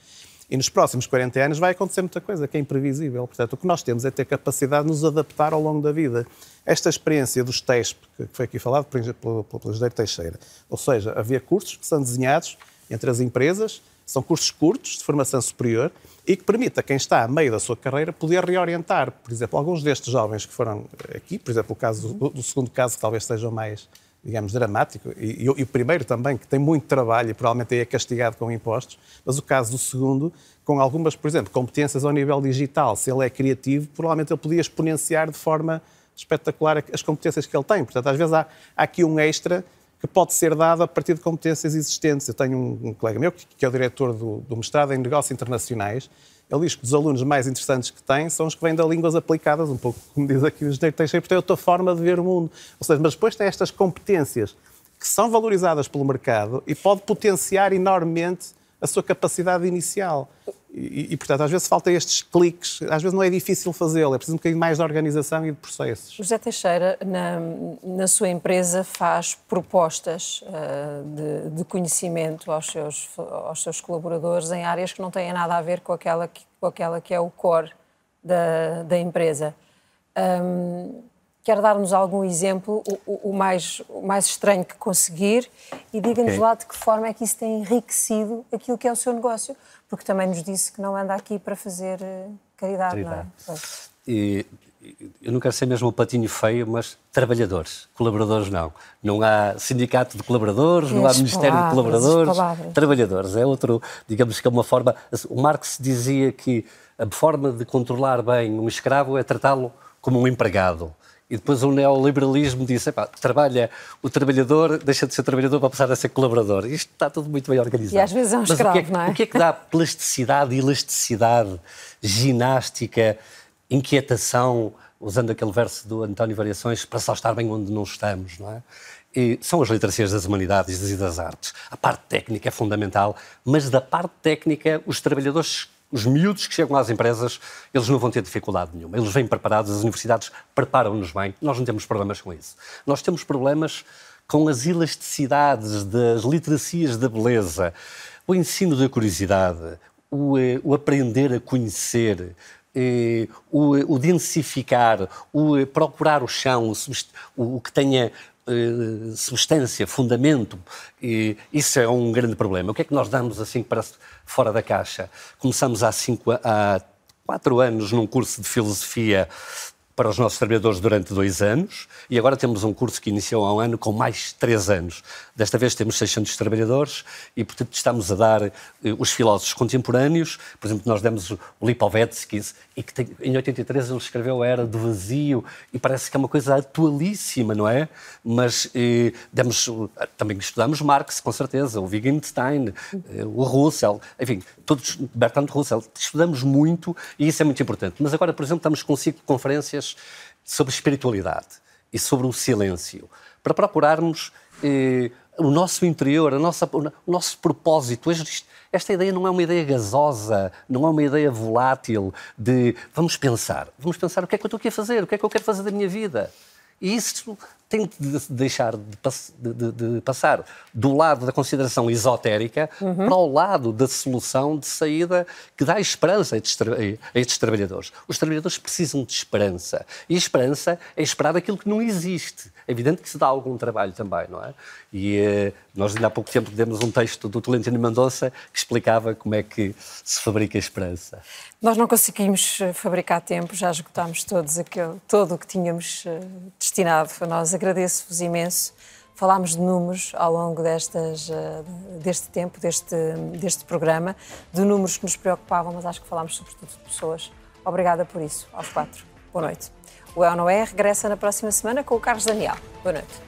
E nos próximos 40 anos vai acontecer muita coisa que é imprevisível. Portanto, o que nós temos é ter capacidade de nos adaptar ao longo da vida. Esta experiência dos TESP, que foi aqui falado pelo, pelo, Teixeira, ou seja, havia cursos que são desenhados entre as empresas, são cursos curtos, de formação superior, e que permite a quem está a meio da sua carreira poder reorientar. Por exemplo, alguns destes jovens que foram aqui, por exemplo, o caso do, do segundo caso, que talvez seja o mais, digamos, dramático, e, e, o primeiro também, que tem muito trabalho e provavelmente é castigado com impostos, mas o caso do segundo, com algumas, por exemplo, competências ao nível digital, se ele é criativo, provavelmente ele podia exponenciar de forma espetacular as competências que ele tem. Portanto, às vezes há, há aqui um extra que pode ser dado a partir de competências existentes. Eu tenho um, um colega meu, que, que, é o diretor do, do mestrado em negócios internacionais, ele diz que os alunos mais interessantes que tem são os que vêm de línguas aplicadas, um pouco como diz aqui o engenheiro Teixeira, porque é outra forma de ver o mundo. Ou seja, mas depois tem estas competências que são valorizadas pelo mercado e pode potenciar enormemente a sua capacidade inicial. E, e, portanto, às vezes falta estes cliques, às vezes não é difícil fazê-lo, é preciso um bocadinho mais de organização e de processos. José Teixeira, na, na sua empresa, faz propostas uh, de, de, conhecimento aos seus, aos seus colaboradores em áreas que não têm nada a ver com aquela que, com aquela que é o core da, da empresa. Um, quer dar-nos algum exemplo, o, o, mais, o mais estranho que conseguir, e diga-nos okay. lá de que forma é que isso tem enriquecido aquilo que é o seu negócio porque também nos disse que não anda aqui para fazer eh, caridade, caridade. não é? E, eu não quero ser mesmo um patinho feio, mas trabalhadores, colaboradores não. Não há sindicato de colaboradores, não há Ministério palavras, de Colaboradores, trabalhadores. É outro, digamos que é uma forma. O Marx dizia que a forma de controlar bem um escravo é tratá-lo como um empregado. E depois o neoliberalismo disse, trabalha o trabalhador, deixa de ser trabalhador para passar a ser colaborador. Isto está tudo muito bem organizado. E às vezes é um escravo, o que é, não é? O que é que dá plasticidade, elasticidade, ginástica, inquietação, usando aquele verso do António Variações, para só estar bem onde não estamos, não é? E são as literacias das humanidades e das artes. A parte técnica é fundamental, mas da parte técnica os trabalhadores os miúdos que chegam às empresas, eles não vão ter dificuldade nenhuma. Eles vêm preparados, as universidades preparam-nos bem. Nós não temos problemas com isso. Nós temos problemas com as elasticidades das literacias da beleza, o ensino da curiosidade, o, eh, o aprender a conhecer, eh, o, o densificar, o eh, procurar o chão, o, o que tenha eh, substância, fundamento. E isso é um grande problema. O que é que nós damos assim para fora da caixa? Começamos há, cinco, há quatro anos num curso de filosofia para os nossos trabalhadores durante dois anos e agora temos um curso que iniciou há um ano com mais três anos. Desta vez temos 600 trabalhadores e, portanto, estamos a dar eh, os filósofos contemporâneos. Por exemplo, nós demos o Lipovetsky e que tem, em 83 ele escreveu a Era do Vazio e parece que é uma coisa atualíssima, não é? Mas eh, demos, também estudamos Marx, com certeza, o Wittgenstein, eh, o Russell, enfim, todos, Bertrand Russell. Estudamos muito e isso é muito importante. Mas agora, por exemplo, estamos com cinco conferências sobre espiritualidade e sobre o silêncio, para procurarmos eh, o nosso interior, a nossa, o nosso propósito. Esta ideia não é uma ideia gasosa, não é uma ideia volátil de vamos pensar, vamos pensar o que é que eu estou aqui a fazer, o que é que eu quero fazer da minha vida. E isso tem de deixar de, de, de, passar do lado da consideração esotérica uhum. para o lado da solução de saída que dá esperança a estes, a estes, trabalhadores. Os trabalhadores precisam de esperança. E esperança é esperar aquilo que não existe. É evidente que se dá algum trabalho também, não é? E eh, nós ainda há pouco tempo demos um texto do Tolentino Mendonça que explicava como é que se fabrica a esperança. Nós não conseguimos eh, fabricar tempo, já esgotámos todos aquele, todo o que tínhamos eh, destinado a nós. Agradeço-vos imenso. Falámos de números ao longo destas, deste tempo, deste, deste programa, de números que nos preocupavam, mas acho que falámos sobretudo de pessoas. Obrigada por isso, aos quatro. Boa noite. O É ou Não É regressa na próxima semana com o Carlos Daniel. Boa noite.